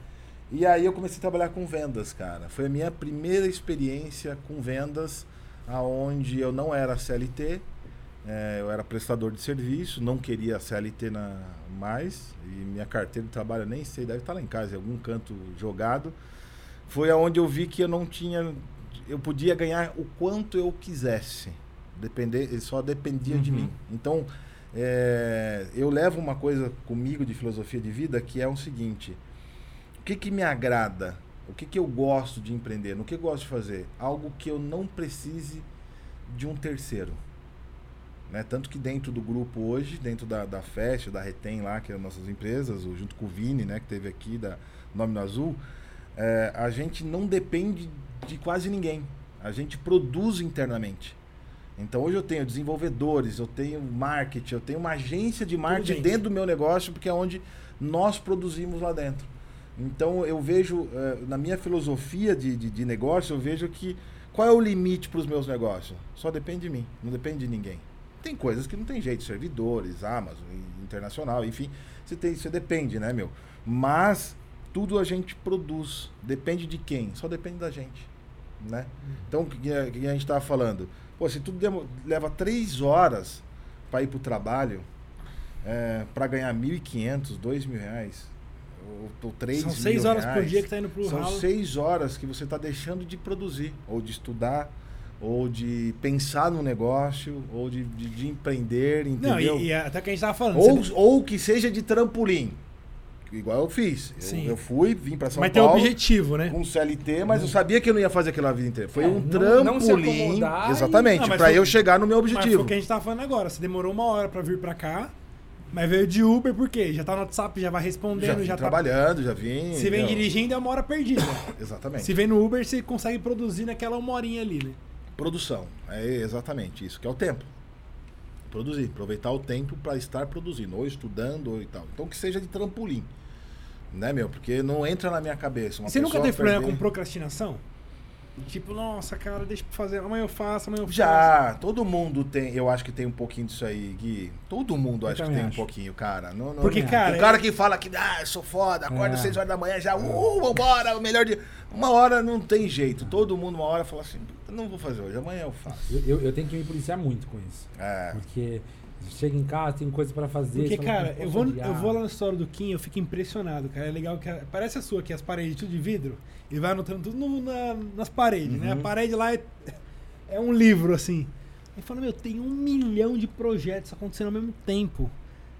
E aí eu comecei a trabalhar com vendas, cara. Foi a minha primeira experiência com vendas, aonde eu não era CLT, é, eu era prestador de serviço, não queria CLT na, mais, e minha carteira de trabalho nem sei, deve estar lá em casa, em algum canto jogado. Foi aonde eu vi que eu não tinha, eu podia ganhar o quanto eu quisesse, depender, só dependia de Uhum. mim. Então, é, eu levo uma coisa comigo de filosofia de vida que é o seguinte: o que, que me agrada? O que, que eu gosto de empreender? No que eu gosto de fazer? Algo que eu não precise de um terceiro. Né? Tanto que dentro do grupo hoje, dentro da, da Fest, da Retem lá, que é as nossas empresas, o- junto com o Vini, né, que teve aqui da Nome no Azul, é, a gente não depende de quase ninguém. A gente produz internamente. Então hoje eu tenho desenvolvedores, eu tenho marketing, eu tenho uma agência de marketing dentro. dentro do meu negócio, porque é onde nós produzimos lá dentro. Então eu vejo, eh, na minha filosofia de, de, de negócio, eu vejo que qual é o limite para os meus negócios? Só depende de mim, não depende de ninguém. Tem coisas que não tem jeito, servidores, Amazon, internacional, enfim, você, tem, você depende, né, meu? Mas tudo a gente produz. Depende de quem? Só depende da gente, né? Então, o que a gente estava falando? Pô, se tudo demo- leva três horas para ir para o trabalho, para ganhar 1.500, 2 mil reais, ou, ou 3 São seis horas por reais, dia que tá indo pro São ralo. seis horas que você está deixando de produzir, ou de estudar, ou de pensar no negócio, ou de, de, de empreender, Não, entendeu? e, e até que a gente tava falando. ou, você- ou que seja de trampolim, igual eu fiz. Eu, Sim. eu fui, vim para São mas tem Paulo objetivo, né? com CLT, mas eu sabia que eu não ia fazer aquilo a vida inteira. Foi É, um não trampolim, exatamente, Não, mas para eu chegar no meu Mas foi objetivo. o que a gente tava falando agora. Você demorou uma hora pra vir pra cá, mas veio de Uber por quê? Já tá no WhatsApp, já vai Já respondendo, vim já, tá. trabalhando, já vim. Se vem entendeu? dirigindo é uma hora perdida. Exatamente. Se vem no Uber, você consegue produzir naquela uma horinha ali, né? Produção. É exatamente isso, que é o tempo. Produzir, aproveitar o tempo para estar produzindo, ou estudando, ou e tal. Então que seja de trampolim. Né, meu? Porque não entra na minha cabeça. Uma você nunca teve problema perder- com procrastinação? Tipo, nossa, cara, deixa eu fazer. Amanhã eu faço, amanhã eu faço. Já, todo mundo tem, eu acho que tem um pouquinho disso aí, Gui. Todo mundo acho que tem um acho. pouquinho, cara. Não, não- Porque, não- cara, o cara que fala que, ah, eu sou foda, acorda É. às 6 horas da manhã já, uh, vambora, o melhor dia. Uma hora não tem jeito. Todo mundo, uma hora, fala assim, "Puta, não vou fazer hoje, amanhã eu faço. Eu, eu, eu tenho que me policiar muito com isso. É. Porque chega em casa, tem coisa pra fazer. Porque, cara, "Não eu vou, adiar". eu vou lá na história do Kim, eu fico impressionado, cara. É legal que. a- parece a sua, que as paredes tudo de vidro. E vai anotando tudo no- na- nas paredes, né? A Uhum. parede lá é, é um livro, assim. Aí fala, meu, tem um milhão de projetos acontecendo ao mesmo tempo.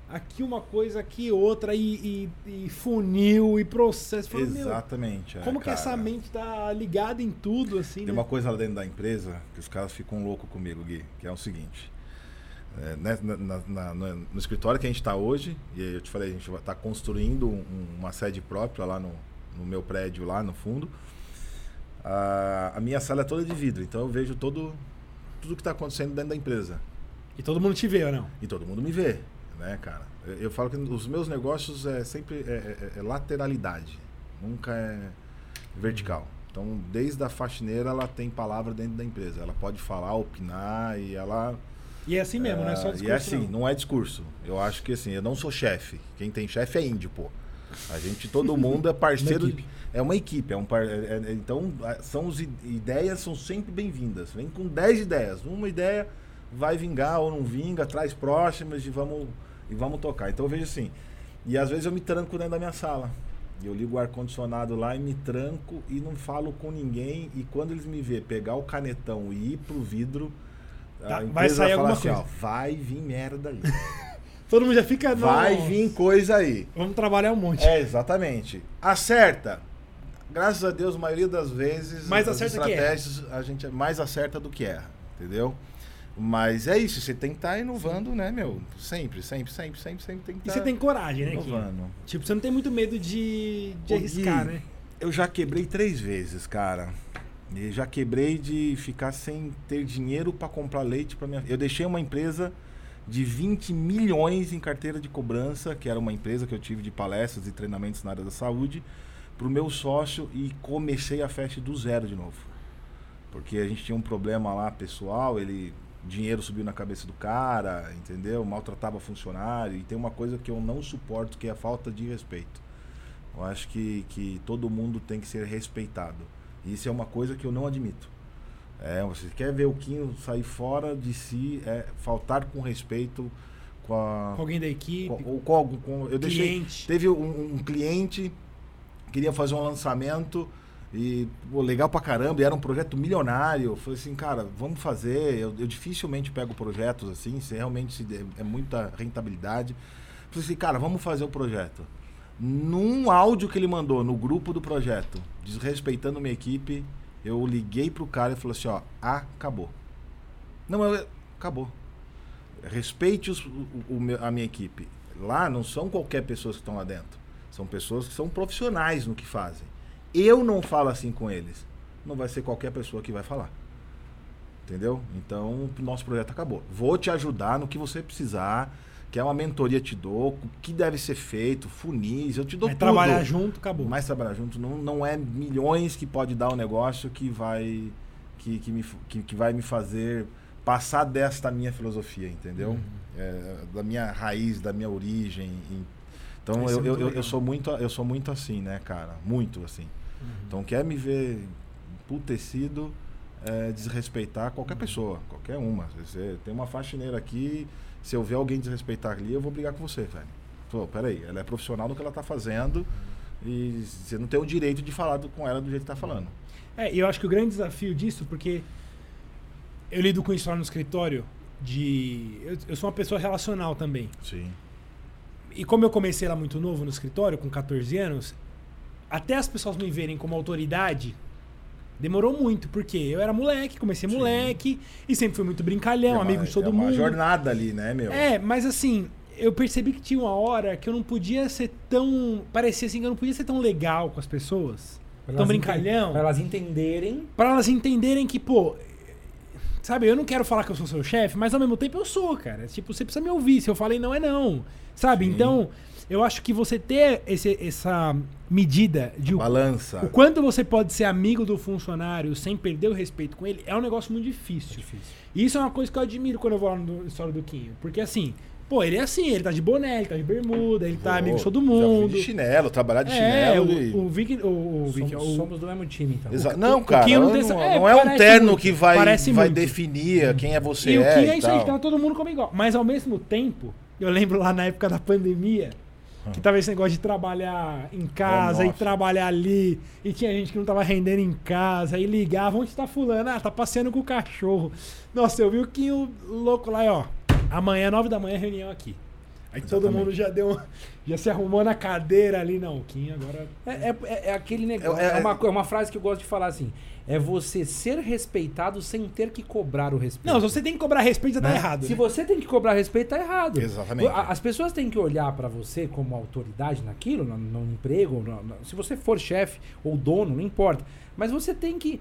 Aqui uma coisa, aqui outra, e, e- e funil, e processo. Fala, meu, Exatamente. é, como que cara. essa mente tá ligada em tudo, assim, Tem né? uma coisa lá dentro da empresa que os caras ficam loucos comigo, Gui, que é o seguinte. É, né, na- na- na- no, escritório que a gente está hoje, e aí eu te falei, a gente estar construindo um- uma sede própria lá no, no meu prédio, lá no fundo. A, a minha sala é toda de vidro, então eu vejo todo, tudo que está acontecendo dentro da empresa. E todo mundo te vê, ou não? E todo mundo me vê, né, cara? Eu, eu falo que os meus negócios é sempre é, é- é lateralidade, nunca é vertical. Então, desde a faxineira, ela tem palavra dentro da empresa. Ela pode falar, opinar e ela. E é assim mesmo, não é só Ah, discurso, E é assim, não. não. é discurso. Eu acho que assim, eu não sou chefe. Quem tem chefe é índio, pô. A gente, todo mundo é parceiro. Uma é uma equipe, é um par, é- é- então são os i- ideias são sempre bem-vindas. Vem com 10 ideias. Uma ideia vai vingar ou não vinga, traz próximas e vamos e vamos tocar. Então eu vejo assim. E às vezes eu me tranco dentro da minha sala. Eu ligo o ar-condicionado lá e me tranco e não falo com ninguém. E quando eles me vê pegar o canetão e ir pro vidro, Tá, vai sair vai alguma assim, ó, coisa. vai vir merda ali. Todo mundo já fica. vai "Nossa, vir coisa aí. Vamos trabalhar um monte. É, exatamente. Acerta. Graças a Deus, a maioria das vezes, Mais as estratégias a gente é mais acerta do que erra, entendeu? Mas é isso, você tem que estar inovando, né, meu? Sempre, sempre, sempre, sempre, sempre tem que E estar você tem coragem, né, inovando. Tipo, você não tem muito medo de, de arriscar, né? Eu já quebrei três vezes, cara. Já quebrei de ficar sem ter dinheiro para comprar leite para minha. Eu deixei uma empresa de 20 milhões em carteira de cobrança, que era uma empresa que eu tive de palestras e treinamentos na área da saúde, para o meu sócio e comecei a festa do zero de novo. Porque a gente tinha um problema lá pessoal, ele dinheiro subiu na cabeça do cara, entendeu? Maltratava funcionário e tem uma coisa que eu não suporto que é a falta de respeito. Eu acho que, que todo mundo tem que ser respeitado. Isso é uma coisa que eu não admito. É, você quer ver o Quinho sair fora de si, é faltar com respeito com a. Com alguém da equipe, com- ou com algum. com- eu deixei. cliente. Teve um, um cliente queria fazer um lançamento e pô, legal pra caramba, e era um projeto milionário. Eu falei assim, cara, vamos fazer. Eu, eu dificilmente pego projetos assim, se realmente se é muita rentabilidade. Eu falei assim, cara, vamos fazer o projeto. Num áudio que ele mandou no grupo do projeto, desrespeitando minha equipe, eu liguei pro cara e falei assim, ó, acabou. Não, acabou. Respeite os- o- o a minha equipe. Lá não são qualquer pessoas que estão lá dentro. São pessoas que são profissionais no que fazem. Eu não falo assim com eles. Não vai ser qualquer pessoa que vai falar. Entendeu? Então, nosso projeto acabou. Vou te ajudar no que você precisar. Que é uma mentoria te dou, o que deve ser feito, funis, eu te dou Vai tudo. trabalhar junto, acabou. Mais trabalhar junto não, não é milhões que pode dar um negócio que vai que, que, me, que, que vai me fazer passar desta minha filosofia, entendeu? Uhum. É, da minha raiz, da minha origem. Então é eu, eu, eu, eu sou muito eu sou muito assim, né, cara? Muito assim. Uhum. Então quer me ver emputecido, é, desrespeitar qualquer pessoa, qualquer uma. Você tem uma faxineira aqui, se eu ver alguém desrespeitar ali, eu vou brigar com você, velho. Pô, peraí, ela é profissional no que ela tá fazendo e você não tem o direito de falar do- com ela do jeito que tá falando. É, e eu acho que o grande desafio disso, porque eu lido com isso lá no escritório, de. Eu, eu sou uma pessoa relacional também. Sim. E como eu comecei lá muito novo no escritório, com 14 anos, até as pessoas me verem como autoridade, demorou muito, porque eu era moleque, comecei Sim. moleque, e sempre fui muito brincalhão, É amigo de todo é uma mundo. jornada ali, né, meu? É, mas assim, eu percebi que tinha uma hora que eu não podia ser tão. Parecia assim que eu não podia ser tão legal com as pessoas. Pra Tão brincalhão. Pra elas entenderem. Pra elas entenderem que, pô. Sabe, eu não quero falar que eu sou seu chefe, mas ao mesmo tempo eu sou, cara. Tipo, você precisa me ouvir. Se eu falei não, é não. Sabe? Sim. Então, eu acho que você ter esse, essa medida de o, Balança. o quanto você pode ser amigo do funcionário sem perder o respeito com ele é um negócio muito difícil. Difícil. E isso é uma coisa que eu admiro quando eu vou lá no história do Quinho. Porque assim, pô, ele é assim, ele tá de boné, ele tá de bermuda, ele tá Vou, amigo de todo já fui mundo. de chinelo, trabalhar de É, chinelo. o, e- o Vic. O, o, Vic- somos, o- somos do mesmo time, então. Exa- o- não, o cara, Quinho não não, tem não, essa- é, não é um terno muito, que vai, vai muito. definir quem é você E o é. Kim é e isso aí, tá todo mundo como igual. Mas ao mesmo tempo, eu lembro lá na época da pandemia, que tava esse negócio de trabalhar em casa Home e trabalhar ali, e tinha gente que não tava rendendo em casa, e ligava, onde tá fulano? Ah, tá passeando com o cachorro. Nossa, eu vi o Quinho louco lá, e ó, amanhã, nove da manhã, reunião aqui. Aí todo Exatamente. mundo já deu, já se arrumou na cadeira ali, não, o Quinho agora... É, é- é- é aquele negócio. É- É, é- uma, co- é uma frase que eu gosto de falar assim. É você ser respeitado sem ter que cobrar o respeito. Não, se você tem que cobrar respeito, já tá né? errado. Se né? você tem que cobrar respeito, tá errado. Exatamente. As pessoas têm que olhar pra você como autoridade naquilo, no, no emprego, no- no- se você for chefe ou dono, não importa. Mas você tem que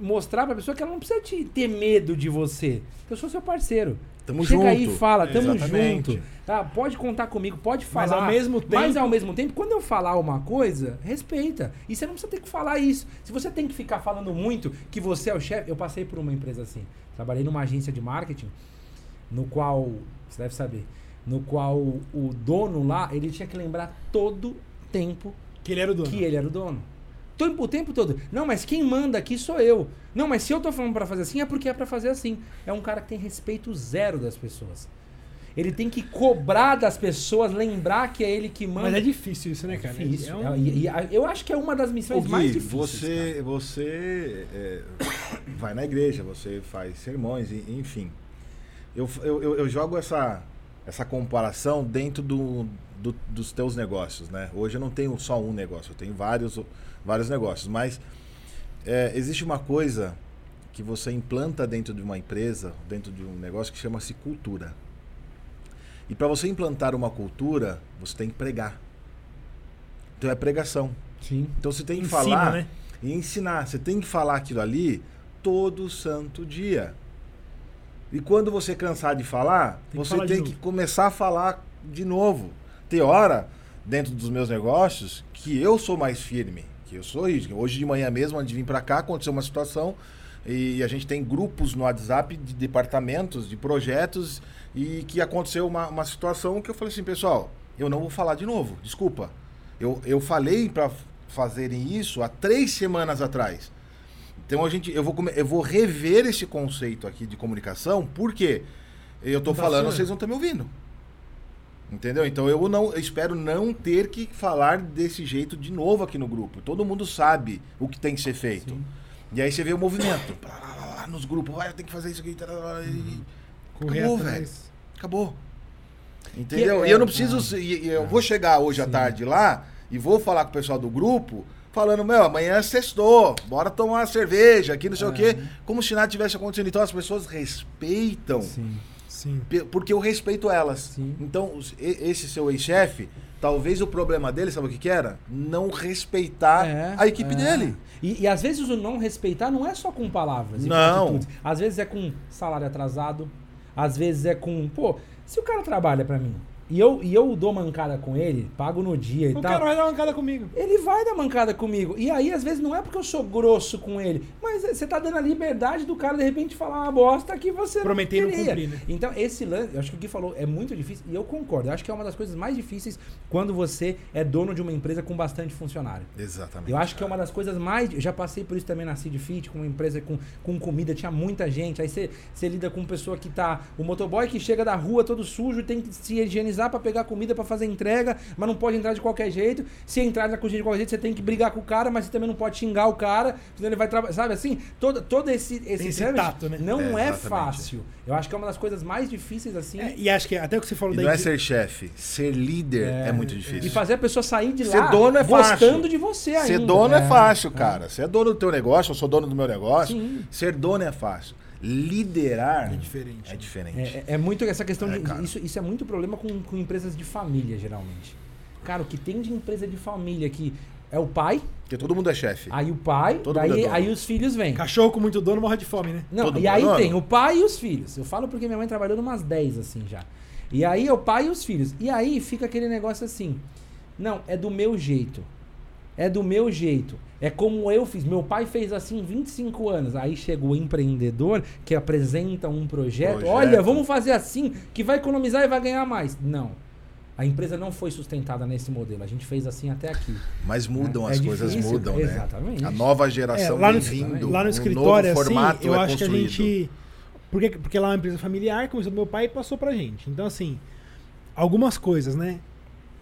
mostrar pra pessoa que ela não precisa te, ter medo de você. Eu sou seu parceiro. Tamo Chega aí e junto. fala, tamo Exatamente. junto. Tá? Pode contar comigo, pode falar. Mas ao mesmo tempo- Mas ao mesmo tempo, quando eu falar uma coisa, respeita. E você não precisa ter que falar isso. Se você tem que ficar falando muito que você é o chefe. Eu passei por uma empresa assim. Trabalhei numa agência de marketing, no qual. Você deve saber. No qual o dono lá, ele tinha que lembrar todo tempo Que ele era o dono. que ele era o dono. O tempo todo. Não, mas quem manda aqui sou eu. Não, mas se eu tô falando pra fazer assim, é porque é pra fazer assim. É um cara que tem respeito zero das pessoas. Ele tem que cobrar das pessoas, lembrar que é ele que manda. Mas é difícil isso, né, cara? difícil. É um- E- e- eu acho que é uma das missões Ô, mais Gui, difíceis. você, você é, vai na igreja, você faz sermões, e- enfim. Eu, eu, eu- eu jogo essa, essa comparação dentro do, do- dos teus negócios, né? Hoje eu não tenho só um negócio, eu tenho vários, vários negócios, mas é, existe uma coisa que você implanta dentro de uma empresa, dentro de um negócio que chama-se cultura. E para você implantar uma cultura, você tem que pregar. Então é pregação. Sim. Então você tem que Ensina, falar né? e ensinar. Você tem que falar aquilo ali todo santo dia. E quando você cansar de falar, Tem você falar tem novo. que começar a falar de novo. Tem hora, dentro dos meus negócios, que eu sou mais firme, que eu sou. Hoje de manhã mesmo, antes de vir para cá, aconteceu uma situação e a gente tem grupos no WhatsApp de departamentos, de projetos, e que aconteceu uma, uma situação que eu falei assim, pessoal, eu não vou falar de novo, desculpa. Eu, eu falei para fazerem isso há três semanas atrás. Então a gente, eu vou, eu vou rever esse conceito aqui de comunicação, porque eu tá falando, certo. vocês não estão me ouvindo. Entendeu? Então eu não eu espero não ter que falar desse jeito de novo aqui no grupo. Todo mundo sabe o que tem que ser feito. E aí você vê o movimento. Lá, lá, lá, nos grupos, vai, tem que fazer isso aqui. tá, tá, tá, Correr Acabou, atrás. Acabou. Entendeu? E eu não é, preciso. ah, e- eu vou chegar hoje à sim. tarde lá e vou falar com o pessoal do grupo, falando, meu, amanhã é sextou, bora tomar uma cerveja aqui, não sei o quê. Como se nada tivesse acontecendo. Então as pessoas respeitam. Sim. Sim. Porque eu respeito elas. Sim. Então, esse seu ex-chefe, talvez o problema dele, sabe o que, que era? Não respeitar É, a equipe é. dele. E, e às vezes o não respeitar não é só com palavras e Não. atitudes. Às vezes é com salário atrasado, às vezes é com, pô, se o cara trabalha pra mim e eu, e eu dou mancada com ele, pago no dia e O tal. cara vai dar uma mancada comigo. Ele vai dar mancada comigo. E aí, às vezes, não é porque eu sou grosso com ele, mas você tá dando a liberdade do cara, de repente, falar uma bosta que você Prometer e não não cumprir, né? Então, esse lance, eu acho que o Gui falou, é muito difícil, e eu concordo. Eu acho que é uma das coisas mais difíceis quando você é dono de uma empresa com bastante funcionário. Exatamente. Eu acho que é uma das coisas mais. Eu já passei por isso também na Seed Fit, com uma empresa com, com comida, tinha muita gente. Aí você você lida com pessoa que tá. O motoboy que chega da rua todo sujo, tem que se higienizar pra pegar comida pra fazer entrega, mas não pode entrar de qualquer jeito. Se entrar na cozinha de qualquer jeito, você tem que brigar com o cara, mas você também não pode xingar o cara, senão ele vai trabalhar. Sabe assim? Todo, todo esse. esse, esse trâmite tato, né? Não É, é, fácil. Eu acho que é uma das coisas mais difíceis, assim. É, e acho que até o que você falou E da não é ser chefe, ser líder é, muito difícil. E fazer a pessoa sair de Ser lá dono é fácil. gostando de você ainda. Ser dono é, É, fácil, cara. Ser dono do teu negócio, eu sou dono do meu negócio. Sim. Ser dono é fácil. Liderar É diferente. é diferente. É, é- é muito essa questão É, de. cara. Isso, isso é muito problema com, com empresas de família, geralmente. Cara, o que tem de empresa de família que é o pai, Porque todo mundo é chefe. aí o pai, Todo mundo é daí, dono. aí os filhos vêm. Cachorro com muito dono morre de fome, né? Não, todo e é aí dono? tem o pai e os filhos. Eu falo porque minha mãe trabalhou umas 10 assim já. E aí é o pai e os filhos. E aí fica aquele negócio assim. Não, é do meu jeito. É do meu jeito. É como eu fiz. Meu pai fez assim 25 anos. Aí chegou o empreendedor que apresenta um projeto. Projeto. Olha, vamos fazer assim que vai economizar e vai ganhar mais. Não. A empresa não foi sustentada nesse modelo. A gente fez assim até aqui. Mas mudam, É as coisas difícil, mudam, né? exatamente. A nova É, geração lá, no, vem vindo. lá no um escritório, novo assim, formato eu é acho que a construído. gente. Porque, porque lá é uma empresa familiar, começou do meu pai e passou pra gente. Então, assim, algumas coisas, né?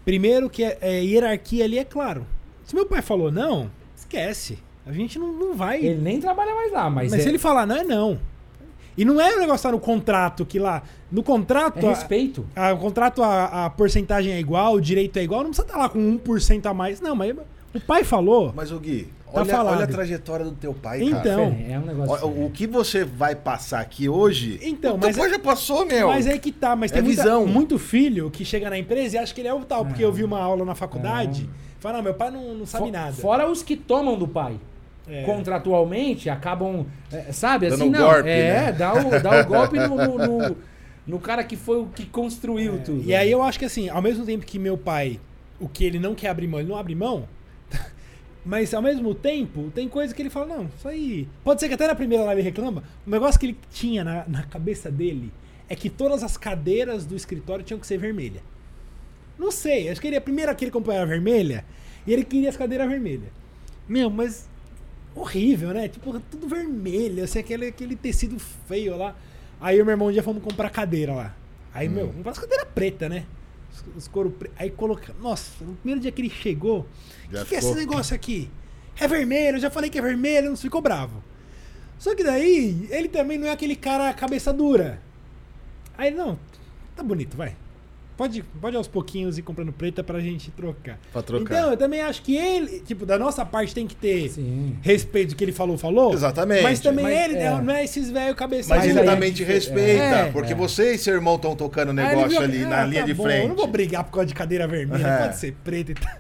Primeiro que é, é, hierarquia ali é claro. Se meu pai falou não, esquece. A gente não, não vai. Ele nem trabalha mais lá, mas, mas é, se ele falar não, é não. E não é o negócio tá no contrato que lá. No contrato. é a- respeito. a- o contrato, a, a porcentagem é igual, o direito é igual, não precisa estar lá com 1% a mais. Não, mas o pai falou. Mas, o Gui, Tá olha, olha a trajetória do teu pai, cara. Então, É um negócio. O, o que você vai passar aqui hoje, Então, mas pai é- já passou, meu. Mas aí que tá, mas É tem muita- visão. muito filho que chega na empresa e acha que ele é o tal, porque É. eu vi uma aula na faculdade. Fala, não, meu pai não, não sabe Fo- nada. Fora os que tomam do pai. É. Contratualmente, acabam. é, sabe, Dando assim, um não. golpe, é, né? dá, o, dá o golpe no, no, no- no cara que foi o que construiu tudo. É. E aí eu acho que assim, ao mesmo tempo que meu pai, o que ele não quer abrir mão, ele não abre mão. Mas ao mesmo tempo, tem coisa que ele fala, não, isso aí. Pode ser que até na primeira live ele reclama. O negócio que ele tinha na, na cabeça dele é que todas as cadeiras do escritório tinham que ser vermelha. Não sei, acho que ele a primeira que ele comprou era vermelha e ele queria as cadeiras vermelhas. Meu, mas horrível, né? Tipo, tudo vermelho, assim, aquele, aquele tecido feio lá. Aí o meu irmão um dia fomos comprar cadeira lá. Aí, meu, umas cadeiras preta, né? Os, os couro preto. Aí coloca. Nossa, no primeiro dia que ele chegou, o que, que é esse negócio aqui? É vermelho, eu já falei que é vermelho, não ficou bravo. Só que daí, ele também não é aquele cara cabeça dura. Aí, não, tá bonito, vai. Pode, pode aos pouquinhos ir comprando preta pra gente trocar. Pra trocar. Então, eu também acho que ele, tipo, da nossa parte tem que ter Sim. respeito do que ele falou, falou. Exatamente. Mas também Mas, ele é. não é esses velho cabeça Mas, Mas ele também é te respeita, é, porque é. você e seu irmão estão tocando ele negócio ali na Ah, linha tá de bom, frente. Eu não vou brigar por causa de cadeira vermelha, É. pode ser preta e tá,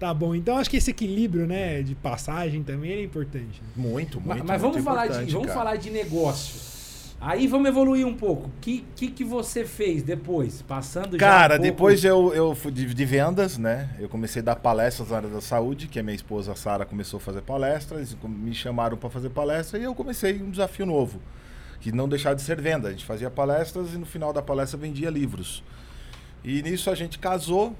tá bom. Então acho que esse equilíbrio, né, de passagem também é importante. Muito, muito. Mas, vamos, muito falar de, importante, vamos cara. falar de negócio. Aí vamos evoluir um pouco. O que, que, que você fez depois? Passando Cara, um pouco- depois eu, eu fui de, de vendas, né? Eu comecei a dar palestras na área da saúde, que a minha esposa Sara começou a fazer palestras, me chamaram para fazer palestra e eu comecei um desafio novo, que não deixar de ser venda. A gente fazia palestras e no final da palestra vendia livros. E nisso a gente casou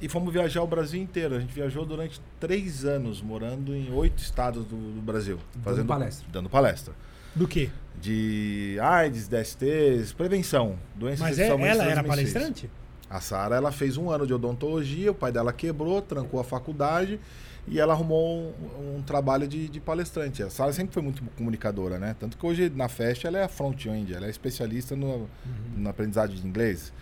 e fomos viajar o Brasil inteiro. A gente viajou durante três anos, morando em oito estados do, do Brasil, Dando palestra. Dando palestra. Do quê? De AIDS, DSTs, prevenção, doenças Mas é, ela era palestrante? A Sara, ela fez um ano de odontologia, o pai dela quebrou, trancou a faculdade e ela arrumou um, um trabalho de, de palestrante. A Sara sempre foi muito comunicadora, né? Tanto que hoje na Fest ela é a front-end, ela é especialista no, no aprendizado de inglês.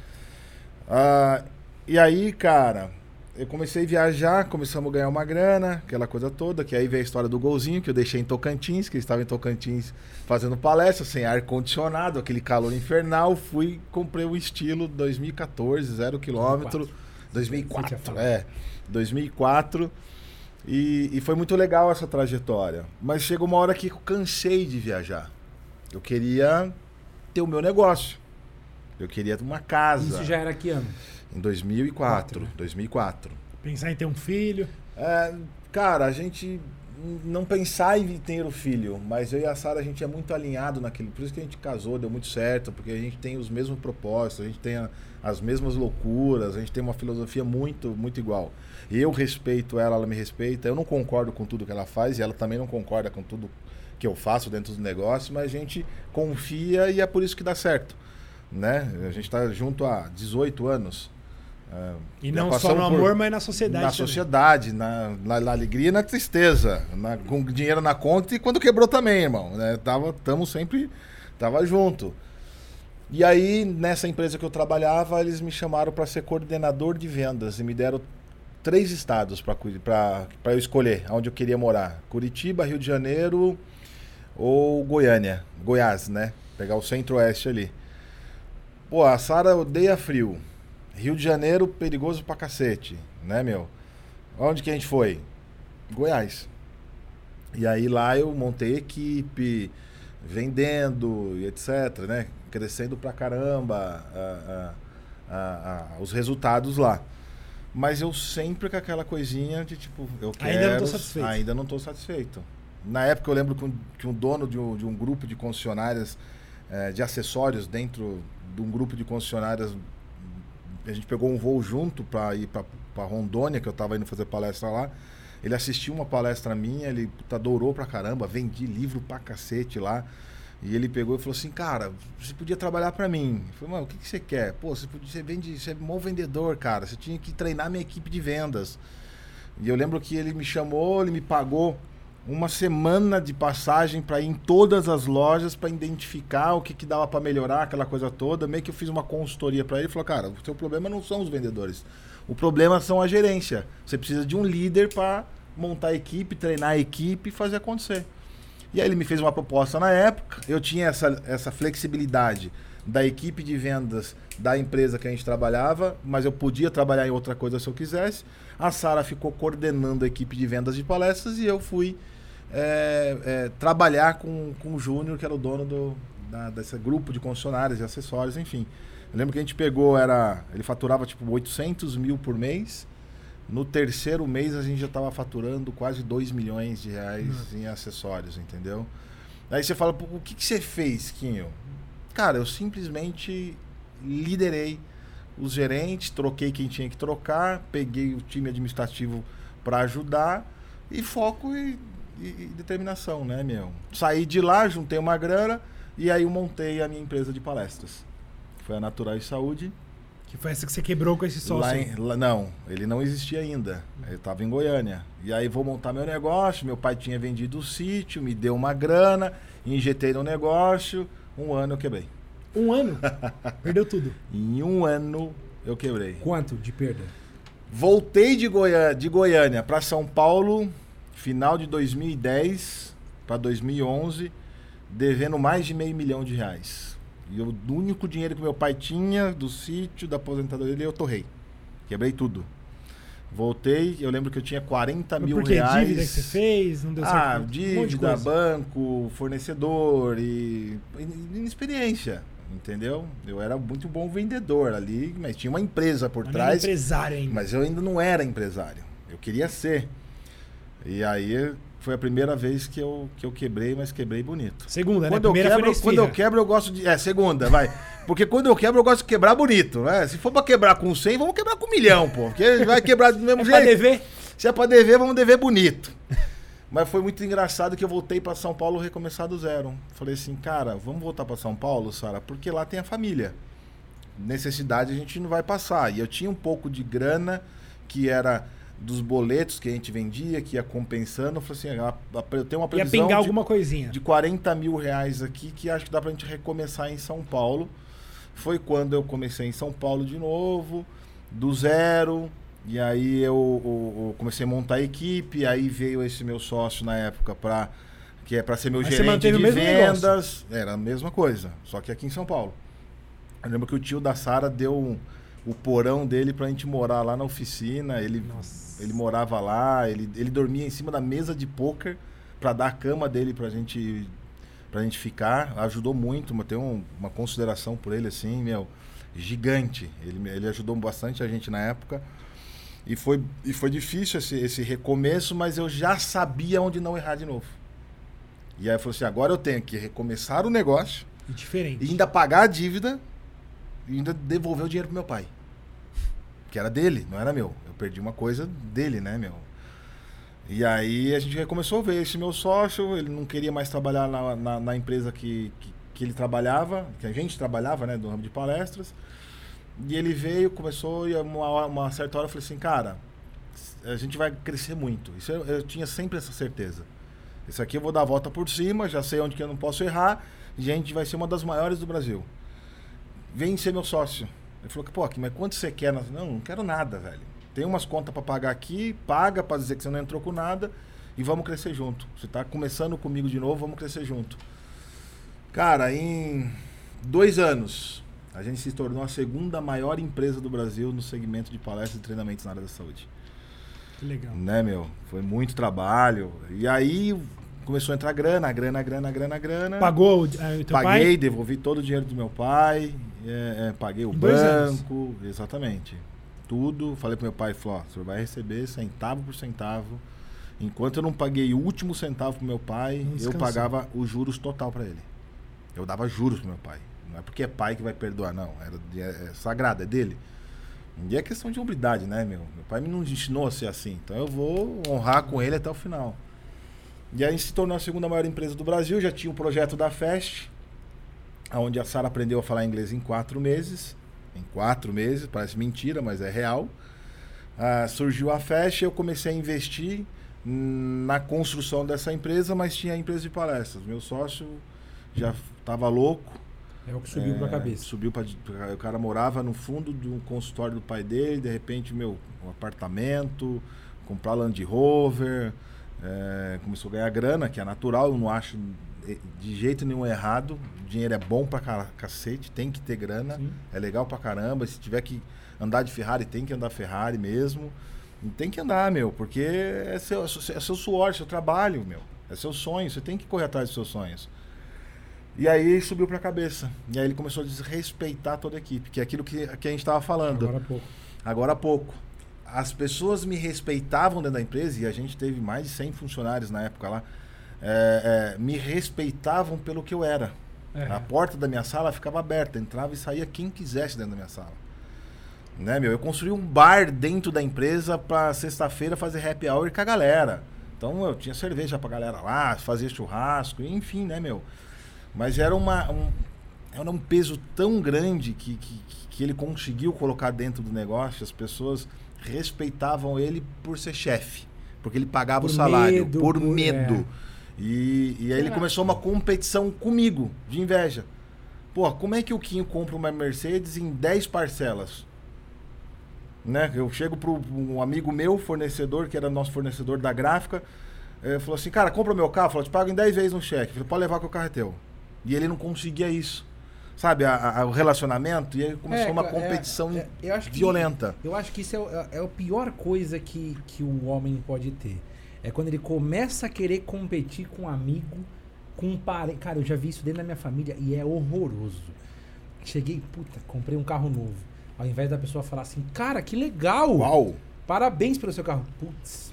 Ah, e aí, cara, eu comecei a viajar, começamos a ganhar uma grana, aquela coisa toda, que aí veio a história do golzinho, que eu deixei em Tocantins, que eu estava em Tocantins fazendo palestra, sem ar-condicionado, aquele calor infernal, fui, comprei o estilo 2014, zero quilômetro, 2004, Você tinha falado. é, 2004, e, e foi muito legal essa trajetória. Mas chegou uma hora que eu cansei de viajar. Eu queria ter o meu negócio. Eu queria uma casa. Isso já era que ano? Em 2004. Quatro, né? 2004. Pensar em ter um filho. É, cara, a gente não pensar em ter o filho, mas eu e a Sara a gente é muito alinhado naquilo. Por isso que a gente casou, deu muito certo, porque a gente tem os mesmos propósitos, a gente tem a- as mesmas loucuras, a gente tem uma filosofia muito, muito igual. Eu respeito ela, ela me respeita. Eu não concordo com tudo que ela faz e ela também não concorda com tudo que eu faço dentro do negócio, mas a gente confia e é por isso que dá certo. Né? A gente está junto há 18 anos. É, E não só no por- amor, mas na sociedade. na também. sociedade, na, na, na alegria e na tristeza. na- com dinheiro na conta e quando quebrou também, irmão. Né? Tava, tamo sempre. Tava junto. E aí, nessa empresa que eu trabalhava, eles me chamaram para ser coordenador de vendas e me deram três estados para eu escolher onde eu queria morar: Curitiba, Rio de Janeiro ou Goiânia. Goiás, né? Pegar o centro-oeste ali. Pô, a Sara odeia frio. Rio de Janeiro, perigoso pra cacete, né, meu? Onde que a gente foi? Goiás. E aí lá eu montei equipe, vendendo e etc, né? Crescendo pra caramba a- a- a- os resultados lá. Mas eu sempre com aquela coisinha de tipo, eu quero... Ainda não tô satisfeito. Ainda não tô satisfeito. Na época eu lembro que um, que um dono de um, de um grupo de concessionárias eh, de acessórios dentro de um grupo de concessionárias a gente pegou um voo junto para ir para Rondônia, que eu tava indo fazer palestra lá. Ele assistiu uma palestra minha, ele puta, adorou pra caramba, vendi livro pra cacete lá. E ele pegou e falou assim, cara, você podia trabalhar pra mim. Eu falei, mano, o que, que você quer? Pô, você, podia, você vende, você é bom vendedor, cara. Você tinha que treinar minha equipe de vendas. E eu lembro que ele me chamou, ele me pagou uma semana de passagem para ir em todas as lojas para identificar o que, que dava para melhorar, aquela coisa toda. Meio que eu fiz uma consultoria para ele e falou: Cara, o seu problema não são os vendedores, o problema são a gerência. Você precisa de um líder para montar a equipe, treinar a equipe e fazer acontecer. E aí ele me fez uma proposta na época. Eu tinha essa, essa flexibilidade da equipe de vendas da empresa que a gente trabalhava, mas eu podia trabalhar em outra coisa se eu quisesse. A Sara ficou coordenando a equipe de vendas de palestras e eu fui é, é, trabalhar com, com o Júnior, que era o dono do, da, desse grupo de concessionários e acessórios, enfim. Eu lembro que a gente pegou, era ele faturava tipo 800 mil por mês. No terceiro mês a gente já estava faturando quase 2 milhões de reais em acessórios, entendeu? Aí você fala, "Pô, o que, que você fez, Quinho? Cara, eu simplesmente liderei os gerentes, troquei quem tinha que trocar, peguei o time administrativo para ajudar e foco e, e- e determinação, né, meu? Saí de lá, juntei uma grana e aí eu montei a minha empresa de palestras. foi a Natural e Saúde. Que foi essa que você quebrou com esse sócio. Em- lá- não, ele não existia ainda. Ele estava em Goiânia. E aí vou montar meu negócio. Meu pai tinha vendido o sítio, me deu uma grana, injetei no negócio. Um ano eu quebrei. Um ano. Perdeu tudo. Em um ano eu quebrei. Quanto de perda? Voltei de, Goiânia, de Goiânia para São Paulo, final de 2010 para 2011, devendo mais de meio milhão de reais. E eu- o único dinheiro que meu pai tinha do sítio, da aposentadoria dele, eu torrei. Quebrei tudo. Voltei, eu lembro que eu tinha 40 Mas mil por quê? reais. Dívida que você fez? Não deu certo? Ah, Um monte de dívida, coisa. banco, fornecedor e in- inexperiência, entendeu? Eu era muito bom vendedor ali, mas tinha uma empresa por Mas não era trás. empresário ainda. Mas eu ainda não era empresário. Eu queria ser. E aí foi a primeira vez que eu, que eu quebrei, mas quebrei bonito. Segunda, né? Quando eu, Primeira quebro, quando eu quebro, eu gosto de. É, segunda, vai. Porque quando eu quebro, eu gosto de quebrar bonito, né? Se for pra quebrar com 100, vamos quebrar com um milhão, pô. Porque vai quebrar do mesmo É pra jeito. dever? Se é pra dever, vamos dever bonito. Mas foi muito engraçado que eu voltei pra São Paulo recomeçar do zero. Falei assim, cara, vamos voltar pra São Paulo, Sara, porque lá tem a família. Necessidade a gente não vai passar. E eu tinha um pouco de grana que era dos boletos que a gente vendia, que ia compensando. Eu falei assim, a- a- eu tenho uma Ia previsão pingar de, alguma coisinha. de 40 mil reais aqui que acho que dá pra gente recomeçar em São Paulo. Foi quando eu comecei em São Paulo de novo, do zero. E aí eu, eu- eu comecei a montar a equipe, aí veio esse meu sócio na época para que é para ser meu Mas gerente de vendas. Era a mesma coisa, só que aqui em São Paulo. Eu lembro que o tio da Sara deu um- o porão dele pra gente morar lá na oficina. Ele, Nossa. ele morava lá, ele, ele dormia em cima da mesa de pôquer pra dar a cama dele pra gente, pra gente ficar. Ajudou muito, tem um- uma consideração por ele assim, meu, gigante. Ele, ele ajudou bastante a gente na época. E foi, e foi difícil esse, esse recomeço, mas eu já sabia onde não errar de novo. E aí eu falei assim, agora eu tenho que recomeçar o negócio E diferente. e ainda pagar a dívida e ainda devolver o dinheiro pro meu pai. Que era dele, não era meu. Eu perdi uma coisa dele, né, meu? E aí a gente começou a ver esse meu sócio, ele não queria mais trabalhar na, na, na empresa que, que, que ele trabalhava, que a gente trabalhava, né, do ramo de palestras. E ele veio, começou, e uma, uma certa hora eu falei assim, cara, a gente vai crescer muito. Isso eu, eu tinha sempre essa certeza. Isso aqui eu vou dar a volta por cima, já sei onde que eu não posso errar, e a gente vai ser uma das maiores do Brasil. Vem ser meu sócio. Ele falou que, pô, mas quanto você quer? Não, não quero nada, velho. Tem umas contas para pagar aqui, paga para dizer que você não entrou com nada e vamos crescer junto. Você tá começando comigo de novo, vamos crescer junto. Cara, em dois anos, a gente se tornou a segunda maior empresa do Brasil no segmento de palestras e treinamentos na área da saúde. Que legal. Né, meu? Foi muito trabalho. E aí começou a entrar grana, grana, grana, grana, grana. Pagou o, o teu Paguei, pai? devolvi todo o dinheiro do meu pai, é, é, paguei o dois anos. banco, exatamente. Tudo. Falei pro meu pai, falou, ó, o senhor vai receber centavo por centavo. Enquanto eu não paguei o último centavo pro meu pai, eu pagava os juros total para ele. Eu dava juros pro meu pai. Não é porque é pai que vai perdoar, não. Era, de- é, é sagrado, é dele. E é questão de hombridade, né, meu? Meu pai me não ensinou a ser assim. Então eu vou honrar com ele até o final. E aí se tornou a segunda maior empresa do Brasil. Já tinha um projeto da Fest, onde a Sara aprendeu a falar inglês em quatro meses. Em quatro meses, parece mentira, mas é real. Ah, surgiu a Fest, eu comecei a investir na construção dessa empresa, mas tinha a empresa de palestras. Meu sócio já estava louco. É o que subiu É, cabeça. Subiu pra- o cara morava no fundo do consultório do pai dele, de repente, meu, um apartamento, comprar Land Rover, é, começou a ganhar grana, que é natural, eu não acho de jeito nenhum errado. O dinheiro é bom pra ca- cacete, tem que ter grana, Sim. é legal pra caramba. Se tiver que andar de Ferrari, tem que andar Ferrari mesmo. Tem que andar, meu, porque é seu, é seu- é seu suor, seu trabalho, meu. É seu sonho, você tem que correr atrás dos seus sonhos. E aí subiu pra cabeça. E aí ele começou a desrespeitar toda a equipe, que é aquilo que, que a gente estava falando Agora há pouco. agora há pouco. As pessoas me respeitavam dentro da empresa, e a gente teve mais de 100 funcionários na época lá, é, é, me respeitavam pelo que eu era. É. A porta da minha sala ficava aberta, entrava e saía quem quisesse dentro da minha sala. Né, meu? Eu construí um bar dentro da empresa para sexta-feira fazer happy hour com a galera. Então eu tinha cerveja pra galera lá, fazia churrasco, enfim, né, meu? Mas era uma. um- era um peso tão grande que, que, que ele conseguiu colocar dentro do negócio, as pessoas respeitavam ele por ser chefe, porque ele pagava Por o salário, medo, por, por- medo. é. E, e aí ele começou uma competição comigo, de inveja. Pô, como é que o Quinho compra uma Mercedes em 10 parcelas? Né? Eu chego para um amigo meu, fornecedor, que era nosso fornecedor da gráfica, eh, falou assim, cara, compra o meu carro, falou, te pago em 10 vezes no cheque. Falei, pode levar que o carro é teu. E ele não conseguia isso. Sabe, a- a- o relacionamento, e aí começou É, uma é, competição é, eu que- violenta. Eu acho que isso é, o- é- é a pior coisa que, que um homem pode ter. É quando ele começa a querer competir com um amigo, com um parente. Cara, eu já vi isso dentro da minha família e é horroroso. Cheguei, puta, comprei um carro novo. Ao invés da pessoa falar assim, cara, que legal! Uau! Parabéns pelo seu carro. Putz.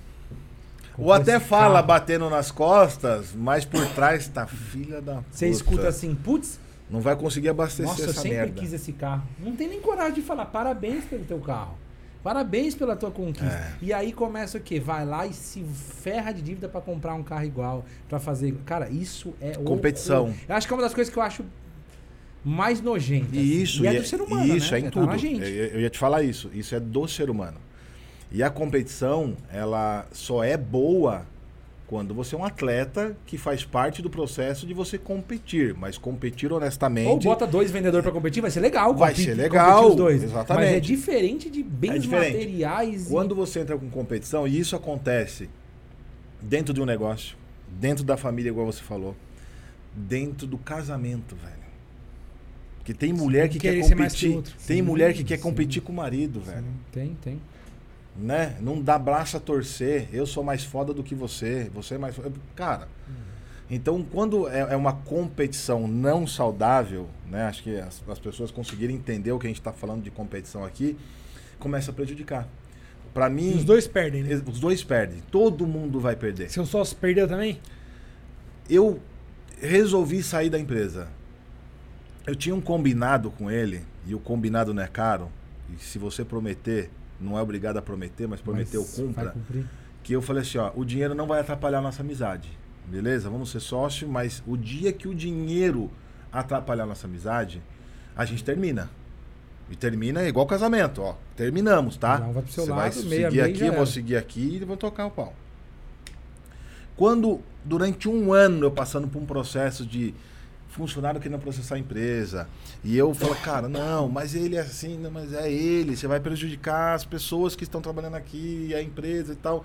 Ou até fala carro. batendo nas costas, mas por trás tá filha da puta. Você escuta assim, putz, Não vai conseguir abastecer nossa, eu essa sempre merda. quis esse carro. Não tem nem coragem de falar parabéns pelo teu carro. Parabéns pela tua conquista. É. E aí começa o quê? Vai lá e se ferra de dívida pra comprar um carro igual, pra fazer. Cara, isso é Competição. horror. Eu acho que é uma das coisas que eu acho mais nojentas. E isso, e é do ser humano, isso né? é em Tá tudo. gente. Eu, eu ia te falar isso. Isso é do ser humano. E a competição, ela só é boa quando você é um atleta que faz parte do processo de você competir, mas competir honestamente. Ou bota dois vendedores pra competir, vai ser legal. Vai competir- ser legal, os dois. exatamente. Mas é diferente de bens É diferente. materiais. e- Quando você entra com competição, e isso acontece dentro de um negócio, dentro da família, igual você falou, dentro do casamento, velho. Porque tem mulher que quer que competir. outro. Tem Sim, mulher que quer sim. competir com o marido, velho. Sim, Tem, tem. Né? Não dá braço a torcer. Eu sou mais foda do que você. Você é mais foda. Cara. Então, quando é, é uma competição não saudável, né? Acho que as, as pessoas conseguirem entender o que a gente está falando de competição aqui, começa a prejudicar. Para E mim, os dois perdem, né? os dois perdem. Todo mundo vai perder. Seu sócio perdeu também? Eu resolvi sair da empresa. Eu tinha um combinado com ele, e o combinado não é caro. E se você prometer, não é obrigado a prometer, mas prometeu, Mas cumpra. Que eu falei assim, ó, o dinheiro não vai atrapalhar a nossa amizade. Beleza? Vamos ser sócio, mas o dia que o dinheiro atrapalhar a nossa amizade, a gente termina. E termina igual casamento, ó. Terminamos, tá? Um vai pro seu Você lado, vai meia, seguir meia aqui, já eu vou seguir aqui e vou tocar o pau. Quando, durante um ano, eu passando por um processo de funcionário querendo processar a empresa, e eu falo, cara, não, mas ele é assim, não, mas é ele, você vai prejudicar as pessoas que estão trabalhando aqui, a empresa e tal.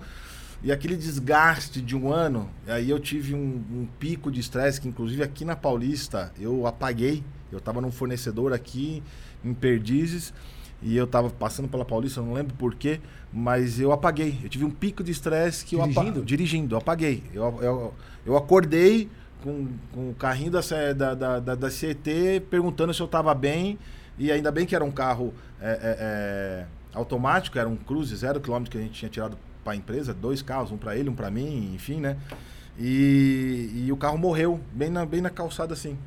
E aquele desgaste de um ano, aí eu tive um, um pico de estresse, que inclusive aqui na Paulista eu apaguei. Eu estava num fornecedor aqui em Perdizes, e eu estava passando pela Paulista, eu não lembro porquê, mas eu apaguei. Eu tive um pico de estresse que eu Dirigindo? apaguei. Dirigindo, eu apaguei. Eu, eu, eu acordei com, com o carrinho da, da, da, da, da CET perguntando se eu estava bem, e ainda bem que era um carro é, é, é, automático, era um Cruze zero quilômetro que a gente tinha tirado para a empresa, dois carros, um para ele, um para mim, enfim, né? E, e o carro morreu, bem na, bem na calçada assim.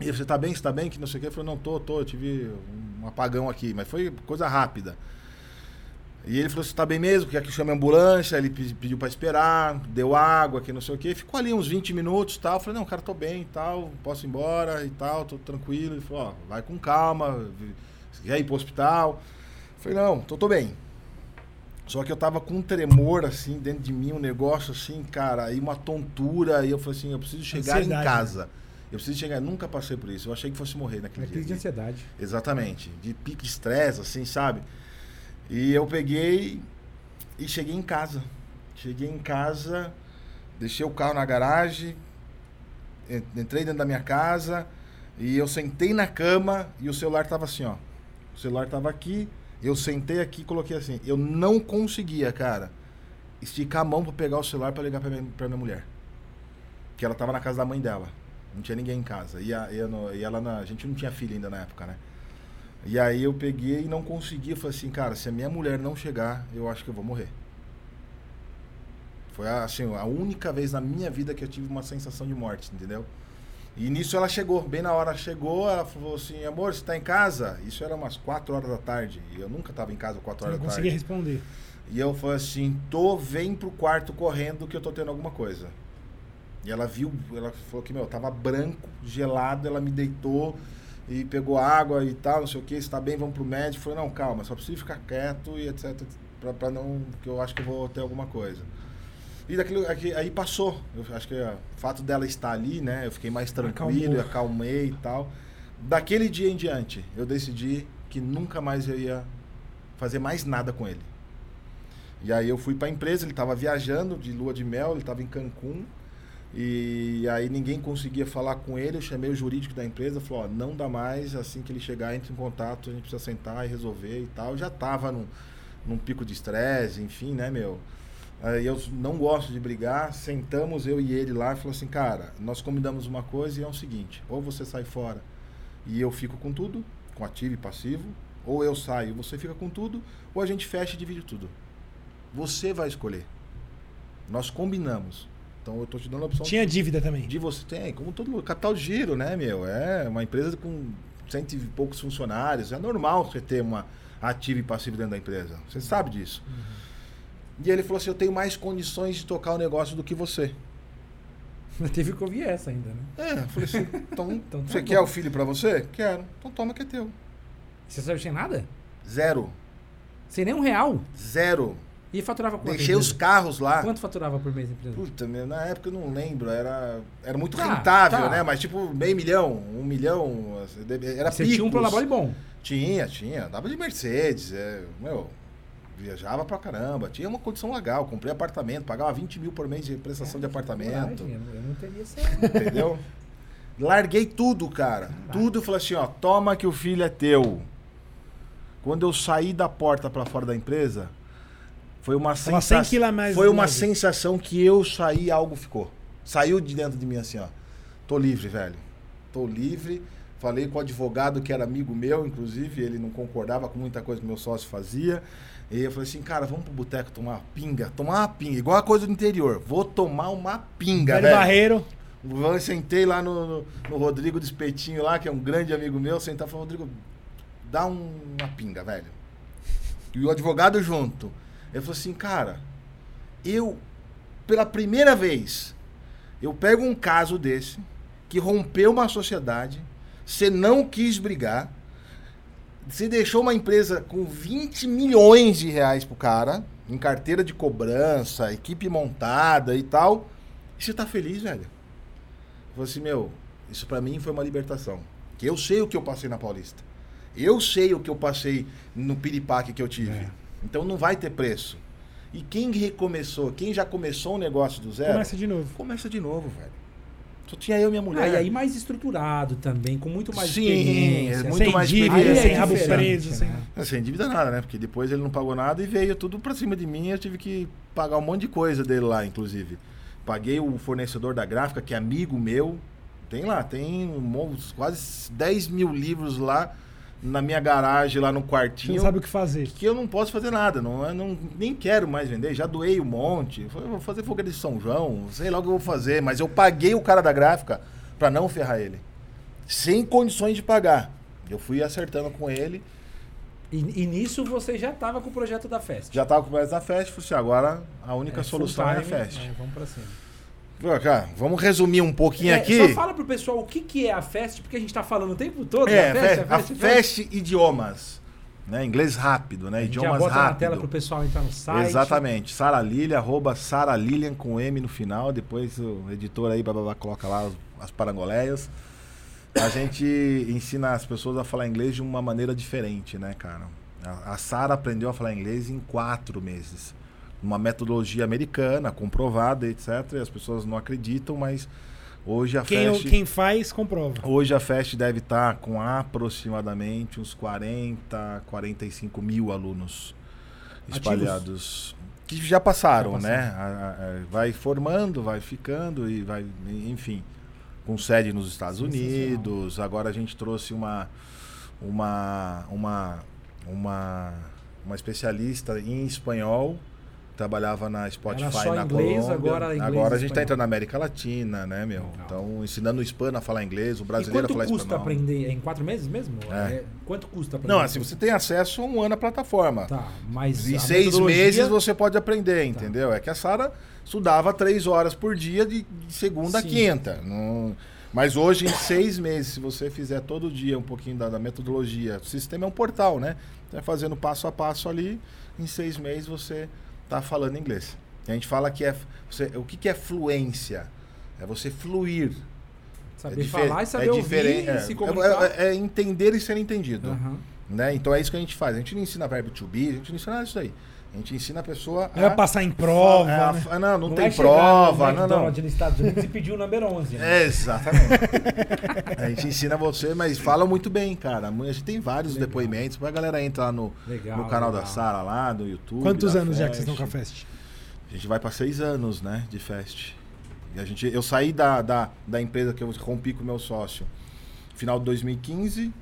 E você tá bem, você tá bem? Que não sei o que. Eu falei, não, tô, tô, eu tive um apagão aqui, mas foi coisa rápida. E ele falou, você tá bem mesmo? Quer que eu chame a ambulância? Ele pe- pediu para esperar, deu água, que não sei o que. Ficou ali uns 20 minutos e tal. Eu falei, não, cara, tô bem e tal, posso ir embora e tal, tô tranquilo. Ele falou, ó, vai com calma, quer ir pro hospital? Eu falei, não, tô, tô bem. Só que eu tava com um tremor, assim, dentro de mim, um negócio assim, cara, aí uma tontura. E eu falei assim, eu preciso chegar Ansiedade, em né? casa. Eu preciso chegar, nunca passei por isso. Eu achei que fosse morrer naquele É crise de dia. ansiedade. Exatamente. De pique estresse, assim, sabe? E eu peguei e cheguei em casa. Cheguei em casa, deixei o carro na garagem, en- entrei dentro da minha casa e eu sentei na cama e o celular tava assim, ó. O celular tava aqui, eu sentei aqui e coloquei assim. Eu não conseguia, cara, esticar a mão pra pegar o celular pra ligar pra minha, minha mulher. Que ela tava na casa da mãe dela. Não tinha ninguém em casa. E, a, e, não- e ela, na- a gente não tinha filha ainda na época, né? E aí eu peguei e não conseguia. Falei assim, cara, se a minha mulher não chegar, eu acho que eu vou morrer. Foi assim, a única vez na minha vida que eu tive uma sensação de morte, entendeu? E nisso ela chegou, bem na hora chegou, ela falou assim, amor, você tá em casa? Isso era umas 4 horas da tarde. E eu nunca tava em casa 4 Você horas não da tarde. responder. E eu falei assim, tô, vem pro quarto correndo que eu tô tendo alguma coisa. E ela viu, ela falou que, meu, tava branco, gelado, ela me deitou e pegou água e tal, não sei o que, está bem, vamos pro médico. Falei, não, calma, só preciso ficar quieto e etc, pra, pra não, que eu acho que eu vou ter alguma coisa. E daquilo, aqui- aí passou. Eu acho que é, o fato dela estar ali, né, eu fiquei mais tranquilo, Acalmou. acalmei e tal. Daquele dia em diante, eu decidi que nunca mais eu ia fazer mais nada com ele. E aí eu fui para a empresa, ele estava viajando de lua de mel, ele estava em Cancún. E aí ninguém conseguia falar com ele, eu chamei o jurídico da empresa, falou, ó, não dá mais, assim que ele chegar, entre em contato, a gente precisa sentar e resolver e tal. Eu já tava num, num pico de estresse, enfim, né, meu? Aí eu não gosto de brigar, sentamos eu e ele lá e falou assim, cara, nós combinamos uma coisa e é o seguinte, ou você sai fora e eu fico com tudo, com ativo e passivo, ou eu saio e você fica com tudo, ou a gente fecha e divide tudo. Você vai escolher. Nós combinamos. Então eu tô te dando a opção Tinha dívida também. de você tem, como todo mundo, capital de giro, né, meu? É uma empresa com cento e poucos funcionários. É normal você ter uma ativa e passiva dentro da empresa. Você sabe disso. E ele falou assim: Eu tenho mais condições de tocar o negócio do que você. Teve que ouvir essa ainda, né? É, eu falei assim: Então, Então tá você bom. quer o filho pra você? Quero. Então toma que é teu. Você sabe sem nada? Zero. Sem nem um real. Zero. E faturava quanto? Deixei os carros lá. Quanto faturava por mês a empresa? Puta, meu, na época eu não lembro, era, era muito Tá, rentável, tá. né? Mas tipo, meio milhão, um milhão, era Você tinha um picos. prolabore bom. Tinha, tinha. Dava de Mercedes, é, meu, viajava pra caramba. Tinha uma condição legal, comprei apartamento, pagava 20 mil por mês de prestação de apartamento, Coragem, Eu eu não teria essa... entendeu? Larguei tudo, cara. Tudo, falei assim, ó, toma que o filho é teu. Quando eu saí da porta pra fora da empresa, foi uma 100 sensação, mais foi uma sensação que eu saí algo ficou. Saiu de dentro de mim assim, ó. Tô livre, velho. Tô livre. Falei com o advogado que era amigo meu, inclusive, ele não concordava com muita coisa que meu sócio fazia. E eu falei assim, cara, vamos pro boteco tomar uma pinga? Tomar uma pinga, igual a coisa do interior. Vou tomar uma pinga, Velho velho. Barreiro. Eu sentei lá no, no, no Rodrigo do Espetinho lá, que é um grande amigo meu, sentar e falei, Rodrigo, dá um- uma pinga, velho. E o advogado junto. Ele falou assim, cara, eu, pela primeira vez, eu pego um caso desse, que rompeu uma sociedade, você não quis brigar, você deixou uma empresa com 20 milhões de reais pro cara, em carteira de cobrança, equipe montada e tal, e você tá feliz, velho? Eu assim, meu, isso pra mim foi uma libertação. Que eu sei o que eu passei na Paulista. Eu sei o que eu passei no piripaque que eu tive. É. Então não vai ter preço. E quem recomeçou, quem já começou um negócio do zero, Começa de novo. começa de novo, velho. Só tinha eu e minha mulher. Ah, e aí mais estruturado também, com muito mais Sim, experiência. é muito sem mais dívida, experiência. sem é rabo preso. Sem... né? Sem dívida nada, né? Porque depois ele não pagou nada e veio tudo pra cima de mim. Eu tive que pagar um monte de coisa dele lá, inclusive. Paguei o fornecedor da gráfica, que é amigo meu. Tem lá, tem um quase 10 mil livros lá na minha garagem, lá no Você quartinho. não sabe o que fazer. Que eu não posso fazer nada, não, eu não, nem quero mais vender, já doei um monte. Eu vou fazer fogueira de São João, sei lá o que eu vou fazer, mas eu paguei o cara da gráfica pra não ferrar ele. Sem condições de pagar. Eu fui acertando com ele. E, e nisso você já tava com o projeto da festa. Já tava com o projeto da Fest, falei assim, agora a única É, solução full é a time, Fest. é, vamos pra cima. Cara, vamos resumir um pouquinho É, aqui. Só fala pro pessoal o que, que é a festa, porque a gente tá falando o tempo todo É, da Fe- festa, a Fest Idiomas. Né? Inglês rápido, né? A gente já Idiomas bota na rápido. tela pro pessoal entrar no site. Exatamente. Sara Lilia, arroba Sara Lilian com M no final. Depois o editor aí, blá, blá, blá, coloca lá as, as parangoleias. A gente ensina as pessoas a falar inglês de uma maneira diferente, né, cara? A, a Sara aprendeu a falar inglês em quatro meses. Uma metodologia americana, comprovada, etc. E as pessoas não acreditam, mas hoje a Quem, Fest... quem faz, comprova. Hoje a FEST deve estar com aproximadamente uns 40, 45 mil alunos espalhados. Que já passaram, Já né? A- vai formando, vai ficando e vai, enfim, com sede nos Estados. Unidos. Agora a gente trouxe uma uma uma uma, uma especialista em espanhol trabalhava na Spotify Era só na inglês, Colômbia. agora inglês agora a e gente espanhol. tá entrando na América Latina, né, meu? Legal. Então, ensinando o hispano a falar inglês, o E brasileiro a quanto falar custa espanhol. aprender? É em quatro meses mesmo? É. É, Quanto custa aprender? Não, assim, você tem acesso a um ano à plataforma. Tá, mas Em a seis metodologia- meses você pode aprender, Tá. entendeu? É que a Sara estudava três horas por dia de, de segunda a Sim. quinta. Não- Mas hoje, em seis meses, se você fizer todo dia um pouquinho da, da metodologia, o sistema é um portal, né? Você vai fazendo passo a passo ali, em seis meses você está falando inglês. A gente fala que é. Você, o que, que é fluência? É você fluir. Saber é falar e saber é ouvir diferente- e é, se é- comunicar. é- é entender e ser entendido. Aham. Né? Então é isso que a gente faz. A gente não ensina verbo to be, a gente não ensina nada disso aí. A gente ensina a pessoa Não vai passar em prova, É, a- né? a- não, não, é tem chegar prova. no Não, não. Nos Estados Unidos e pedir o número 11. né? É, exatamente. a gente ensina você, mas fala muito bem, cara. A gente tem vários Legal. depoimentos. A galera entra lá no, Legal, no canal legal. da Sara, lá no YouTube. Quantos anos já que vocês Fest. estão com a Fest? A gente vai para seis anos, né, de Fest. E a gente, eu saí da, da, da empresa que eu rompi com o meu sócio final de 2015.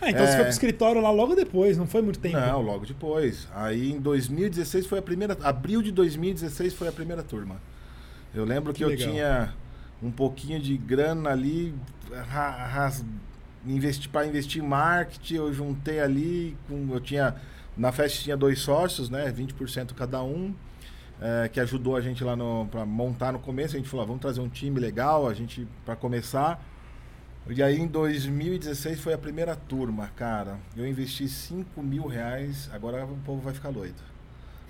Ah, então É. você foi pro escritório lá logo depois, não foi muito tempo. Não, logo depois. Aí em 2016 foi a primeira. Abril de 2016 foi a primeira turma. Eu lembro que, Que eu legal. tinha um pouquinho de grana ali, ra- ras- investi, para investir em marketing, eu juntei ali, com, eu tinha. Na festa tinha dois sócios, né? 20% cada um. eh, que ajudou a gente lá pra montar no começo. A gente falou, ah, vamos trazer um time legal, a gente para começar. E aí em 2016 foi a primeira turma, cara. Eu investi 5 mil reais, agora o povo vai ficar doido.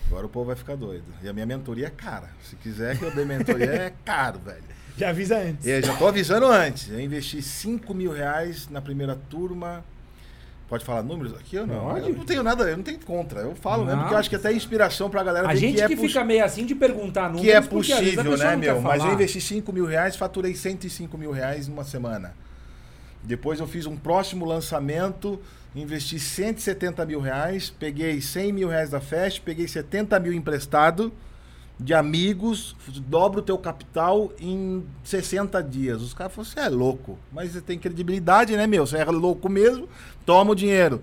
Agora o povo vai ficar doido. E a minha mentoria é cara. Se quiser que eu dê mentoria, é caro, velho. Já avisa antes. Eu já tô avisando antes. Eu investi 5 mil reais na primeira turma. Pode falar números aqui ou não? Pode. Eu não tenho nada, eu não tenho contra. Eu falo mesmo, Não. porque eu acho que até é inspiração pra galera A ver gente que é que fica meio assim de perguntar números, que é possível, né, meu? Mas eu investi 5 mil reais, faturei 105 mil reais numa semana. Depois eu fiz um próximo lançamento, investi 170 mil reais, peguei 100 mil reais da Fest, peguei 70 mil emprestado de amigos, dobro o teu capital em 60 dias. Os caras falaram, você é louco, mas você tem credibilidade, né, meu? Você é louco mesmo, toma o dinheiro.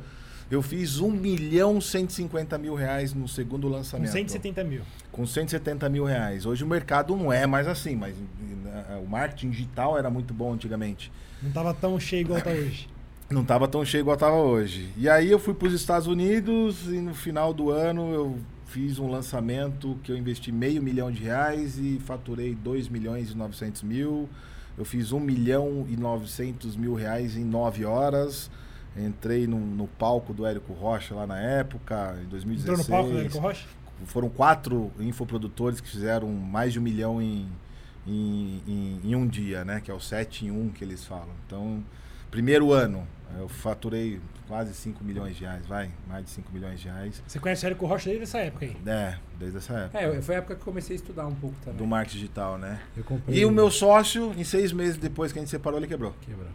Eu fiz 1 milhão 150 mil reais no segundo Com lançamento 170 mil. com 170 mil reais. Hoje o mercado não é mais assim, mas né, o marketing digital era muito bom antigamente. Não tava tão cheio igual tá hoje. Não estava tão cheio igual estava hoje. E aí eu fui para os Estados Unidos e no final do ano eu fiz um lançamento que eu investi meio milhão de reais e faturei 2 milhões e 900 mil. Eu fiz 1 milhão e 900 mil reais em 9 horas. Entrei no, no palco do Érico Rocha lá na época, em 2016. Entrou no palco do Érico Rocha? foram quatro infoprodutores que fizeram mais de um milhão em, em, em, em um dia, né? Que é o 7 em 1 que eles falam. Então, primeiro ano, eu faturei quase 5 milhões de reais, vai, mais de 5 milhões de reais. Você conhece o Érico Rocha desde essa época aí? É, desde essa época. É, foi a época que eu comecei a estudar um pouco também. Do marketing digital, né? Eu comprei E o um- meu sócio, em seis meses depois que a gente separou, ele quebrou. Quebrou.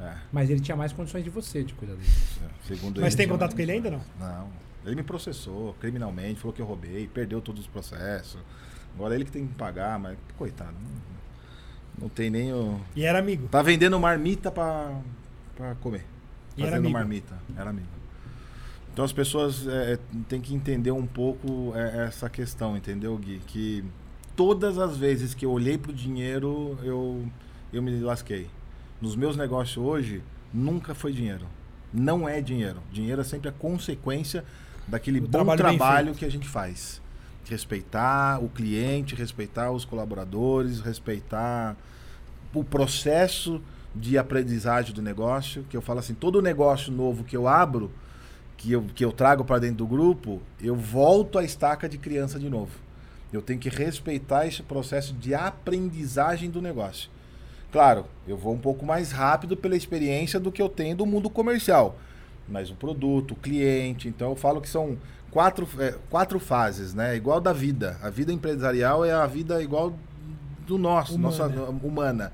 É, Mas ele tinha mais condições de você de cuidar dele. segundo Mas ele, tem contato com ele ainda não? Não. Ele me processou criminalmente, falou que eu roubei, perdeu todos os processos. Agora ele que tem que pagar, mas coitado. Não, não tem nem o. E era amigo. Tá vendendo marmita pra, pra comer. E era Fazendo amigo. marmita. Era amigo. Então as pessoas é, têm que entender um pouco é, essa questão, entendeu, Gui? Que todas as vezes que eu olhei pro dinheiro, eu, eu me lasquei. Nos meus negócios hoje, nunca foi dinheiro. Não é dinheiro. Dinheiro é sempre a consequência daquele O bom trabalho trabalho que a gente faz. Respeitar o cliente, respeitar os colaboradores, respeitar o processo de aprendizagem do negócio, que eu falo assim, todo negócio novo que eu abro, que eu, que eu trago para dentro do grupo, eu volto à estaca de criança de novo. Eu tenho que respeitar esse processo de aprendizagem do negócio. Claro, eu vou um pouco mais rápido pela experiência do que eu tenho do mundo comercial. Mas o produto, o cliente, então eu falo que são quatro, é, quatro fases, né? Igual da vida. A vida empresarial é a vida igual do nosso, Humana. nossa humana.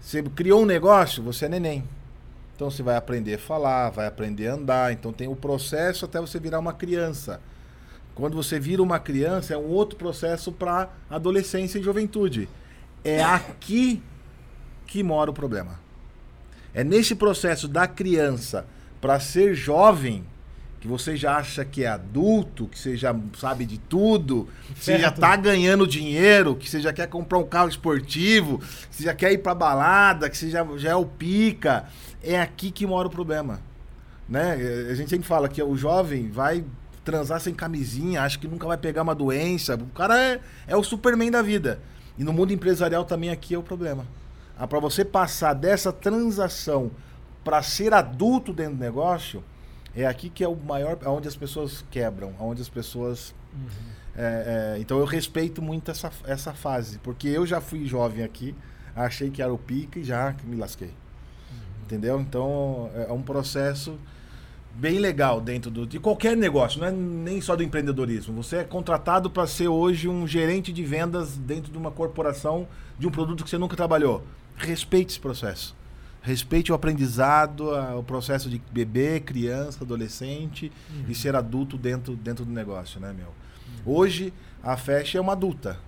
Você criou um negócio, você é neném. Então você vai aprender a falar, vai aprender a andar. Então tem o processo até você virar uma criança. Quando você vira uma criança, é um outro processo para adolescência e juventude. É aqui que mora o problema. É nesse processo da criança para ser jovem que você já acha que é adulto, que você já sabe de tudo, que você já tá ganhando dinheiro, que você já quer comprar um carro esportivo, que você já quer ir pra balada, que você já, já é o pica, é aqui que mora o problema. Né? Eh, A gente sempre fala que o jovem vai transar sem camisinha, acha que nunca vai pegar uma doença. O cara é, é o Superman da vida. E no mundo empresarial também aqui é o problema. Ah, para você passar dessa transação para ser adulto dentro do negócio, é aqui que é o maior, onde as pessoas quebram, onde as pessoas. É, é, então eu respeito muito essa, essa fase, porque eu já fui jovem aqui, achei que era o pica e já me lasquei. Entendeu? Então é um processo bem legal dentro do, de qualquer negócio, não é nem só do empreendedorismo. Você é contratado para ser hoje um gerente de vendas dentro de uma corporação de um produto que você nunca trabalhou. Respeite esse processo. Respeite o aprendizado, o processo de bebê, criança, adolescente e ser adulto dentro, dentro do negócio, né, meu? Hoje a Fecha é uma adulta.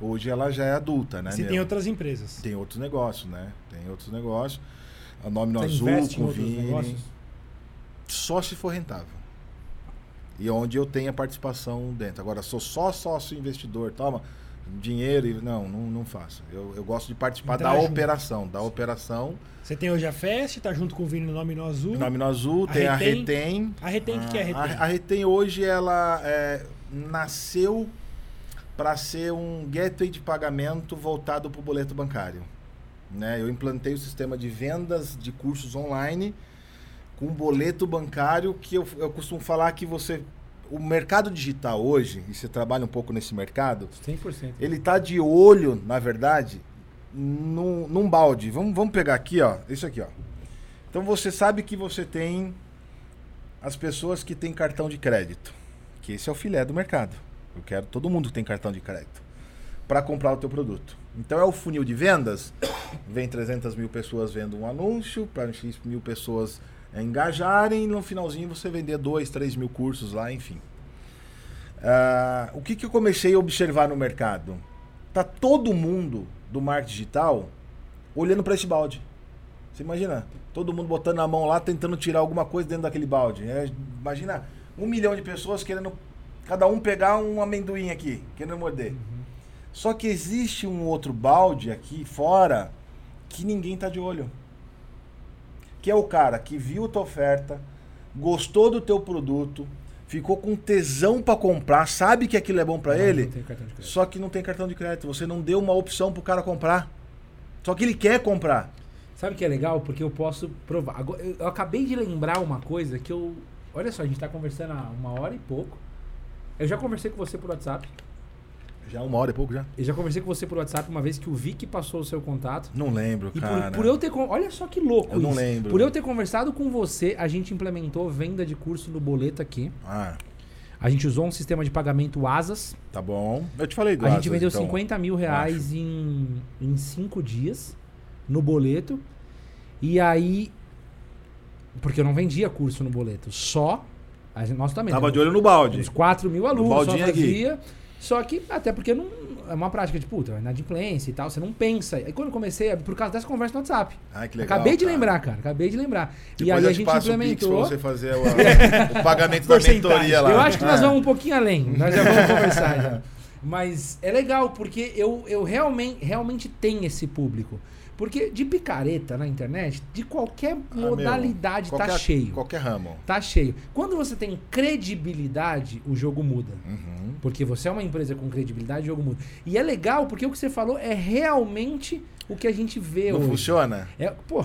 Hoje ela já é adulta, né, meu? tem outras empresas. Tem outros negócios, né? Tem outros negócios. A nome no Você azul, negócios? Só se for rentável. E onde eu tenho a participação dentro. Agora, sou só sócio investidor, toma dinheiro e. Não, não, não faço. Eu, eu gosto de participar Entrar da junto. operação. Da operação. Você tem hoje a Fest, tá junto com o Vini no nome no azul. Nome no azul, A tem a Retém. Retém. A Retém, o que, que é a Retém? A, a Retém hoje, ela é, nasceu para ser um gateway de pagamento voltado para o boleto bancário. Né? Eu implantei o sistema de vendas de cursos online com boleto bancário que eu, eu costumo falar que você... O mercado digital hoje, e você trabalha um pouco nesse mercado, 100%. ele tá de olho, na verdade, num, num balde. Vamos, vamos pegar aqui, ó. Isso aqui, ó. Então você sabe que você tem as pessoas que têm cartão de crédito. Que esse é o filé do mercado. Eu quero todo mundo que tem cartão de crédito para comprar o teu produto. Então é o funil de vendas. Vem 300 mil pessoas vendo um anúncio, para X mil pessoas é, engajarem, e no finalzinho você vender 2, 3 mil cursos lá, enfim. Ah, o que, que eu comecei a observar no mercado? Tá todo mundo do marketing digital olhando para esse balde. Você imagina? Todo mundo botando a mão lá, tentando tirar alguma coisa dentro daquele balde. É, imagina um milhão de pessoas querendo cada um pegar um amendoim aqui, querendo morder. Só que existe um outro balde aqui fora que ninguém tá de olho. Que é o cara que viu tua oferta, gostou do teu produto, ficou com tesão para comprar, sabe que aquilo é bom para ele, só que não tem cartão de crédito. Você não deu uma opção pro cara comprar. Só que ele quer comprar. Sabe o que é legal? Porque eu posso provar. Agora, eu acabei de lembrar uma coisa que eu. Olha só, a gente tá conversando há uma hora e pouco. Eu já conversei com você por WhatsApp. Já uma hora e pouco já? Eu já conversei com você por WhatsApp uma vez que o Vic passou o seu contato. Não lembro, E cara. por, por eu ter. Olha só que louco Eu não isso. lembro. Por eu ter conversado com você, a gente implementou venda de curso no boleto aqui. Ah, A gente usou um sistema de pagamento Asas. tá bom. Eu te falei do A gente Atlas, vendeu então. 50 mil reais em, em cinco dias no boleto. E aí. Porque eu não vendia curso no boleto. Só. Gente, nós também. Tava de olho no balde. Uns 4 mil alunos, só baldinho aqui. fazia. Só que, até porque não, é uma prática de puta, inadimplência e tal, você não pensa. E quando eu comecei, é por causa dessa conversa no WhatsApp. Ai, que legal. acabei de cara. lembrar, cara, acabei de lembrar. Depois e aí a te gente o implementou. pra você fazer o, o pagamento da mentoria lá. Eu acho que nós É. vamos um pouquinho além. Nós já vamos conversar já. Mas é legal, porque eu, eu realmente, realmente tenho esse público. Porque de picareta na internet, de qualquer Ah, meu, modalidade, tá qualquer- cheio. Qualquer ramo. Tá cheio. Quando você tem credibilidade, o jogo muda. Uhum. Porque você é uma empresa com credibilidade, o jogo muda. E é legal porque o que você falou é realmente o que a gente vê Não hoje. funciona? É, pô,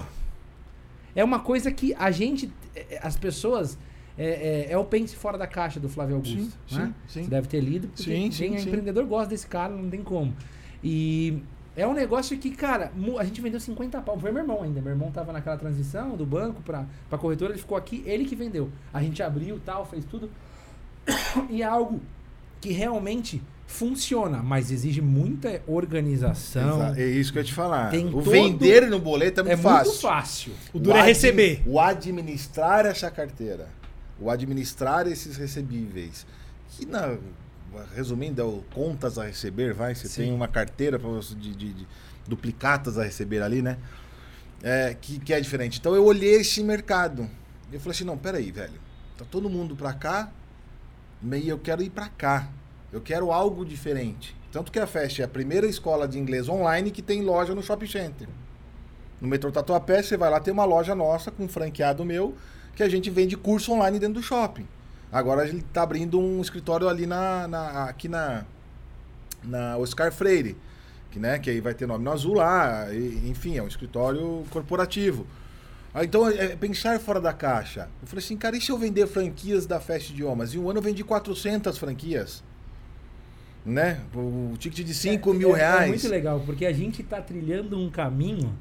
é uma coisa que a gente, é, as pessoas, é, é, é o pense fora da caixa do Flávio Augusto. Sim, né? sim, sim. Você deve ter lido, porque Sim, quem sim, é empreendedor gosta desse cara, não tem como. E é um negócio que, cara, a gente vendeu 50 pau. Foi meu irmão ainda. Meu irmão tava naquela transição do banco pra, pra corretora, ele ficou aqui, ele que vendeu. A gente abriu tal, fez tudo. E é algo que realmente funciona, mas exige muita organização. Exa- É isso que eu ia te falar. Tem o todo- vender no boleto é muito É fácil. muito fácil. O duro é admi- receber. O administrar essa carteira. O administrar esses recebíveis. Que na. Resumindo, é o contas a receber, vai. Você Sim. tem uma carteira de, de- de duplicatas a receber ali, né? É, que, que é diferente. Então eu olhei esse mercado. Eu falei assim, não, peraí, velho. Tá todo mundo pra cá, e eu quero ir pra cá. Eu quero algo diferente. Tanto que a Fest é a primeira escola de inglês online que tem loja no Shopping Center. No metrô Tatuapé, você vai lá, tem uma loja nossa com um franqueado meu, que a gente vende curso online dentro do shopping. Agora gente está abrindo um escritório ali na, na, aqui na, na Oscar Freire, que, né, que aí vai ter nome no azul lá, e, enfim, é um escritório corporativo. Ah, então, é pensar fora da caixa. Eu falei assim, cara, e se eu vender franquias da Fest Idiomas? Em um ano eu vendi 400 franquias. Né? O ticket de 5 é, mil é, reais. É muito legal, porque a gente está trilhando um caminho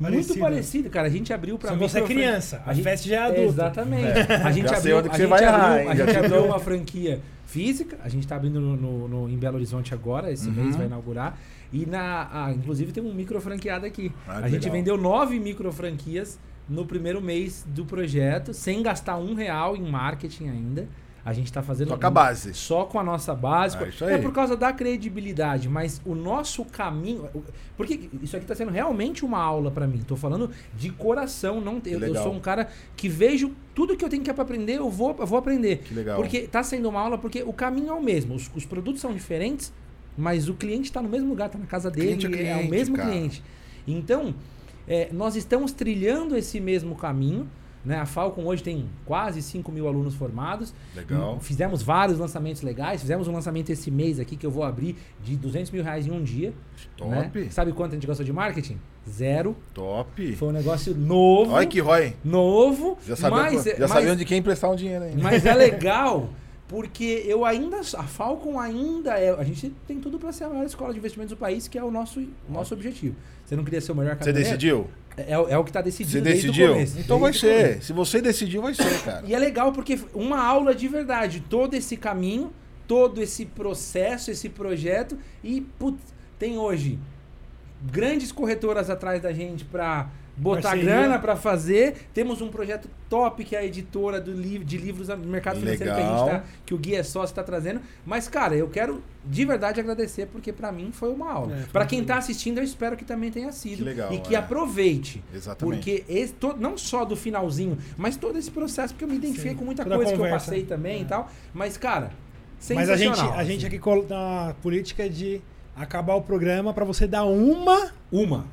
Parecido. muito parecido, cara. A gente abriu para você é criança, a, a gente, festa já é adulta. Exatamente. É. A gente já abriu, a você gente vai abriu, errar, a gente abriu uma franquia física, a gente está abrindo no, no, no, em Belo Horizonte agora, esse Uhum. mês vai inaugurar. E na, ah, inclusive tem um micro franqueado aqui. Ah, a gente legal. vendeu nove micro franquias no primeiro mês do projeto, sem gastar um real em marketing ainda. A gente está fazendo Toca a base. só com a nossa base. Ah, isso é aí. por causa da credibilidade, mas o nosso caminho. Porque isso aqui está sendo realmente uma aula para mim. Estou falando de coração. Não, eu, eu sou um cara que vejo tudo que eu tenho que aprender, eu vou, eu vou aprender. Que legal. Porque está sendo uma aula porque o caminho é o mesmo. Os, os produtos são diferentes, mas o cliente está no mesmo lugar, está na casa dele, Cliente é é, cliente, o mesmo cara. cliente. Então, é, nós estamos trilhando esse mesmo caminho. Né? A Falcon hoje tem quase 5 mil alunos formados. Legal. Fizemos vários lançamentos legais. Fizemos um lançamento esse mês aqui que eu vou abrir de 200 mil reais em um dia. Top. né? Sabe quanto a gente gastou de marketing? Zero. Top. Foi um negócio novo. Olha que Roy. Novo. Já sabia, mas, já mas- sabia onde quem emprestar um dinheiro ainda. mas é legal porque eu ainda. A Falcon ainda é. A gente tem tudo para ser a maior escola de investimentos do país, que é o nosso, o nosso objetivo. Você não queria ser o melhor Você caminhoneiro? decidiu? É, é o que está decidido. Você desde o decidiu? começo, então vai ser. Se você decidiu, vai ser, cara. E é legal porque uma aula de verdade, todo esse caminho, todo esse processo, esse projeto e putz, tem hoje grandes corretoras atrás da gente para botar Parceria. grana para fazer. Temos um projeto top que é a editora do li de livros do mercado financeiro que a gente Legal. tá, que o Guia é Sócio está trazendo. Mas cara, eu quero de verdade agradecer porque para mim foi uma aula. É, para quem legal. tá assistindo, eu espero que também tenha sido Que legal, e que é. aproveite. Exatamente. Porque esse, to- não só do finalzinho, mas todo esse processo, porque eu me identifiquei Sim, com muita toda coisa que eu passei também e tal. Mas, cara, Mas a gente, a gente assim. aqui uma política de acabar o programa pra você dar uma, Uma.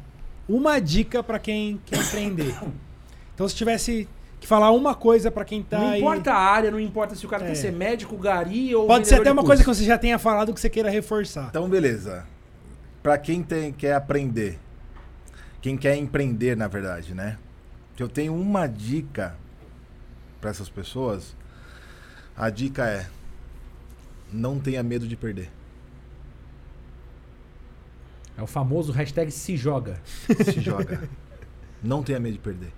Uma dica pra quem quer empreender. Então se tivesse que falar uma coisa pra quem tá não aí... importa a área, não importa se o cara É. quer ser médico, gari ou Pode ser até uma curso. coisa que você já tenha falado que você queira reforçar. Então, beleza. Pra quem tem, quer aprender, quem quer empreender, na verdade, né? Eu tenho uma dica pra essas pessoas. A dica é: não tenha medo de perder. É o famoso hashtag se joga. Se joga. não tenha medo de perder.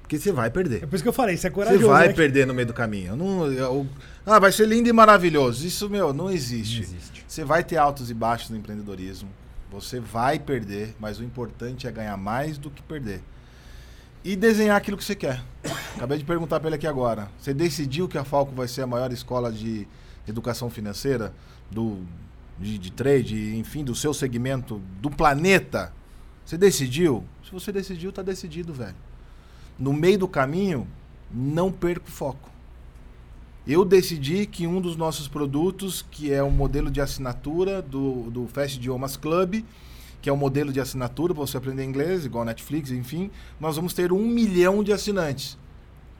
Porque você vai perder. É por isso que eu falei, você é Você corajoso. vai né? perder no meio do caminho. Não, eu- ah, vai ser lindo e maravilhoso. Isso, meu, não existe. Não existe. Você vai ter altos e baixos no empreendedorismo. Você vai perder, mas o importante é ganhar mais do que perder. E desenhar aquilo que você quer. Acabei de perguntar para ele aqui agora. Você decidiu que a Falco vai ser a maior escola de educação financeira do de, de trade, enfim, do seu segmento do planeta? Você decidiu? Se você decidiu, tá decidido, velho. No meio do caminho, não perca o foco. Eu decidi que um dos nossos produtos, que é o modelo de assinatura do, do Fast Idiomas Club, que é o modelo de assinatura para você aprender inglês, igual Netflix, enfim, nós vamos ter um milhão de assinantes.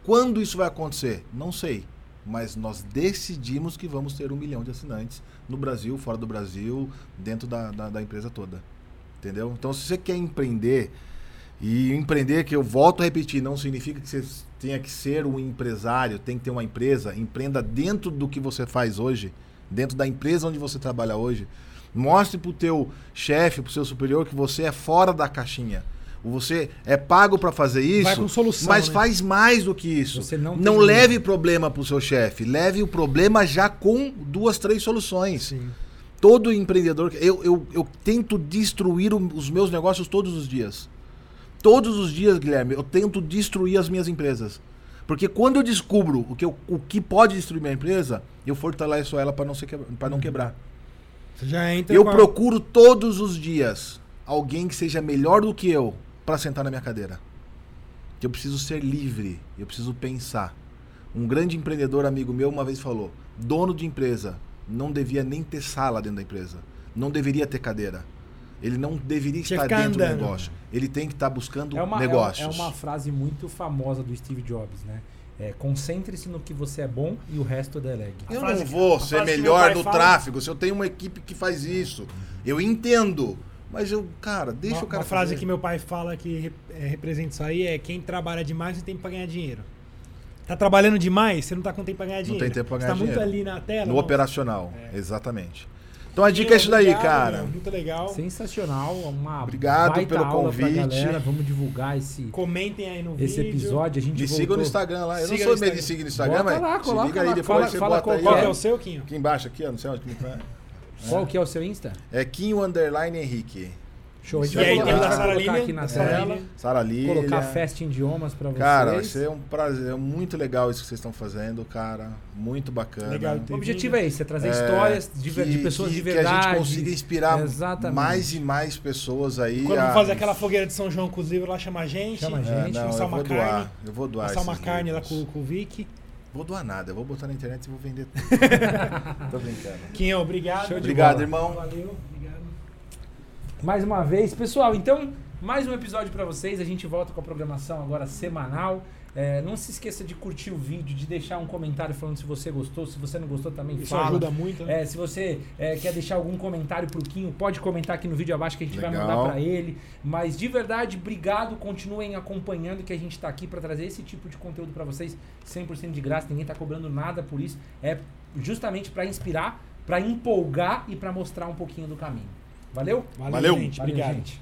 Quando isso vai acontecer? Não sei. Mas nós decidimos que vamos ter um milhão de assinantes no Brasil, fora do Brasil, dentro da, da, da empresa toda. Entendeu? Então, se você quer empreender, e empreender, que eu volto a repetir, não significa que você tenha que ser um empresário, tem que ter uma empresa. Empreenda dentro do que você faz hoje, dentro da empresa onde você trabalha hoje. Mostre pro teu chefe, pro seu superior, que você é fora da caixinha. Você é pago para fazer isso, solução, mas né? faz mais do que isso. Você não não leve problema pro seu chefe, leve o problema já com duas, três soluções. Sim. Todo empreendedor. Eu, eu, eu tento destruir o- os meus negócios todos os dias. Todos os dias, Guilherme, eu tento destruir as minhas empresas. Porque quando eu descubro o que, eu- o que pode destruir minha empresa, eu fortaleço ela para não, ser quebra- não quebrar. Você já entra Eu com procuro todos os dias alguém que seja melhor do que eu para sentar na minha cadeira. Eu preciso ser livre, eu preciso pensar. Um grande empreendedor amigo meu uma vez falou: dono de empresa não devia nem ter sala dentro da empresa. Não deveria ter cadeira. Ele não deveria Tinha estar dentro do negócio. Ele tem que estar buscando É uma, é, negócios. é uma frase muito famosa do Steve Jobs, né? É, Concentre-se no que você é bom e o resto delegue. Eu não vou ser que meu melhor no fala- tráfego se eu tenho uma equipe que faz isso. Eu entendo. Mas eu, cara, deixa uma, o cara uma frase fazer. que meu pai fala que rep- é, representa isso aí é quem trabalha demais não tem tempo pra ganhar dinheiro. Tá trabalhando demais, você não tá com tempo pra ganhar Não dinheiro. tem tempo pra Você ganhar tá muito dinheiro. ali na tela. No não. operacional, É. exatamente. Então a dica é isso daí, Obrigado, cara. meu, muito legal. Sensacional, uma Obrigado baita pelo convite. Vamos divulgar esse, Comentem aí no esse vídeo. episódio. A gente Me voltou... siga no Instagram lá. Eu Siga não sou meio de seguir no Instagram, Bota mas lá, se coloca liga aí, lá, depois fala- você fala bota qual aí. Qual é o seu, Quinho? Aqui embaixo, aqui, ó, não sei onde que tá. Qual que é o seu Insta? É Quinho Underline Henrique. Show. A gente E vai aí colocar, tem o da a vai Sara Lilian, aqui na Sara tela. Lilian. Sara Lília. Colocar Fast Idiomas pra vocês. Cara, vai ser um prazer. É muito legal isso que vocês estão fazendo, cara. Muito bacana. Legal, O objetivo é esse, é trazer É, histórias de, ver- de que- pessoas que- de verdade. Que a gente consiga inspirar Exatamente. mais e mais pessoas aí. Quando a- fazer aquela fogueira de São João com os livros lá, chama a gente. Chama a É, gente, não, assar eu vou carne. doar. Eu vou doar Assar uma carne lá livros. com, com o Vic. Vou doar nada, eu vou botar na internet e vou vender tudo. Tô brincando. Quinho, obrigado. Show Obrigado, bola. irmão. Valeu, obrigado. Mais uma vez, pessoal, então, mais um episódio pra vocês. A gente volta com a programação agora semanal. É, não se esqueça de curtir o vídeo, de deixar um comentário falando se você gostou. Se você não gostou, também Isso fala. ajuda muito, né? É, se você é, quer deixar algum comentário pro Quinho, pode comentar aqui no vídeo abaixo que a gente vai Legal. mandar pra ele. Mas de verdade, obrigado. Continuem acompanhando que a gente tá aqui pra trazer esse tipo de conteúdo pra vocês 100% de graça. Ninguém tá cobrando nada por isso. É justamente pra inspirar, pra empolgar e pra mostrar um pouquinho do caminho. Valeu? Valeu, Valeu. gente. Valeu, Obrigado. gente.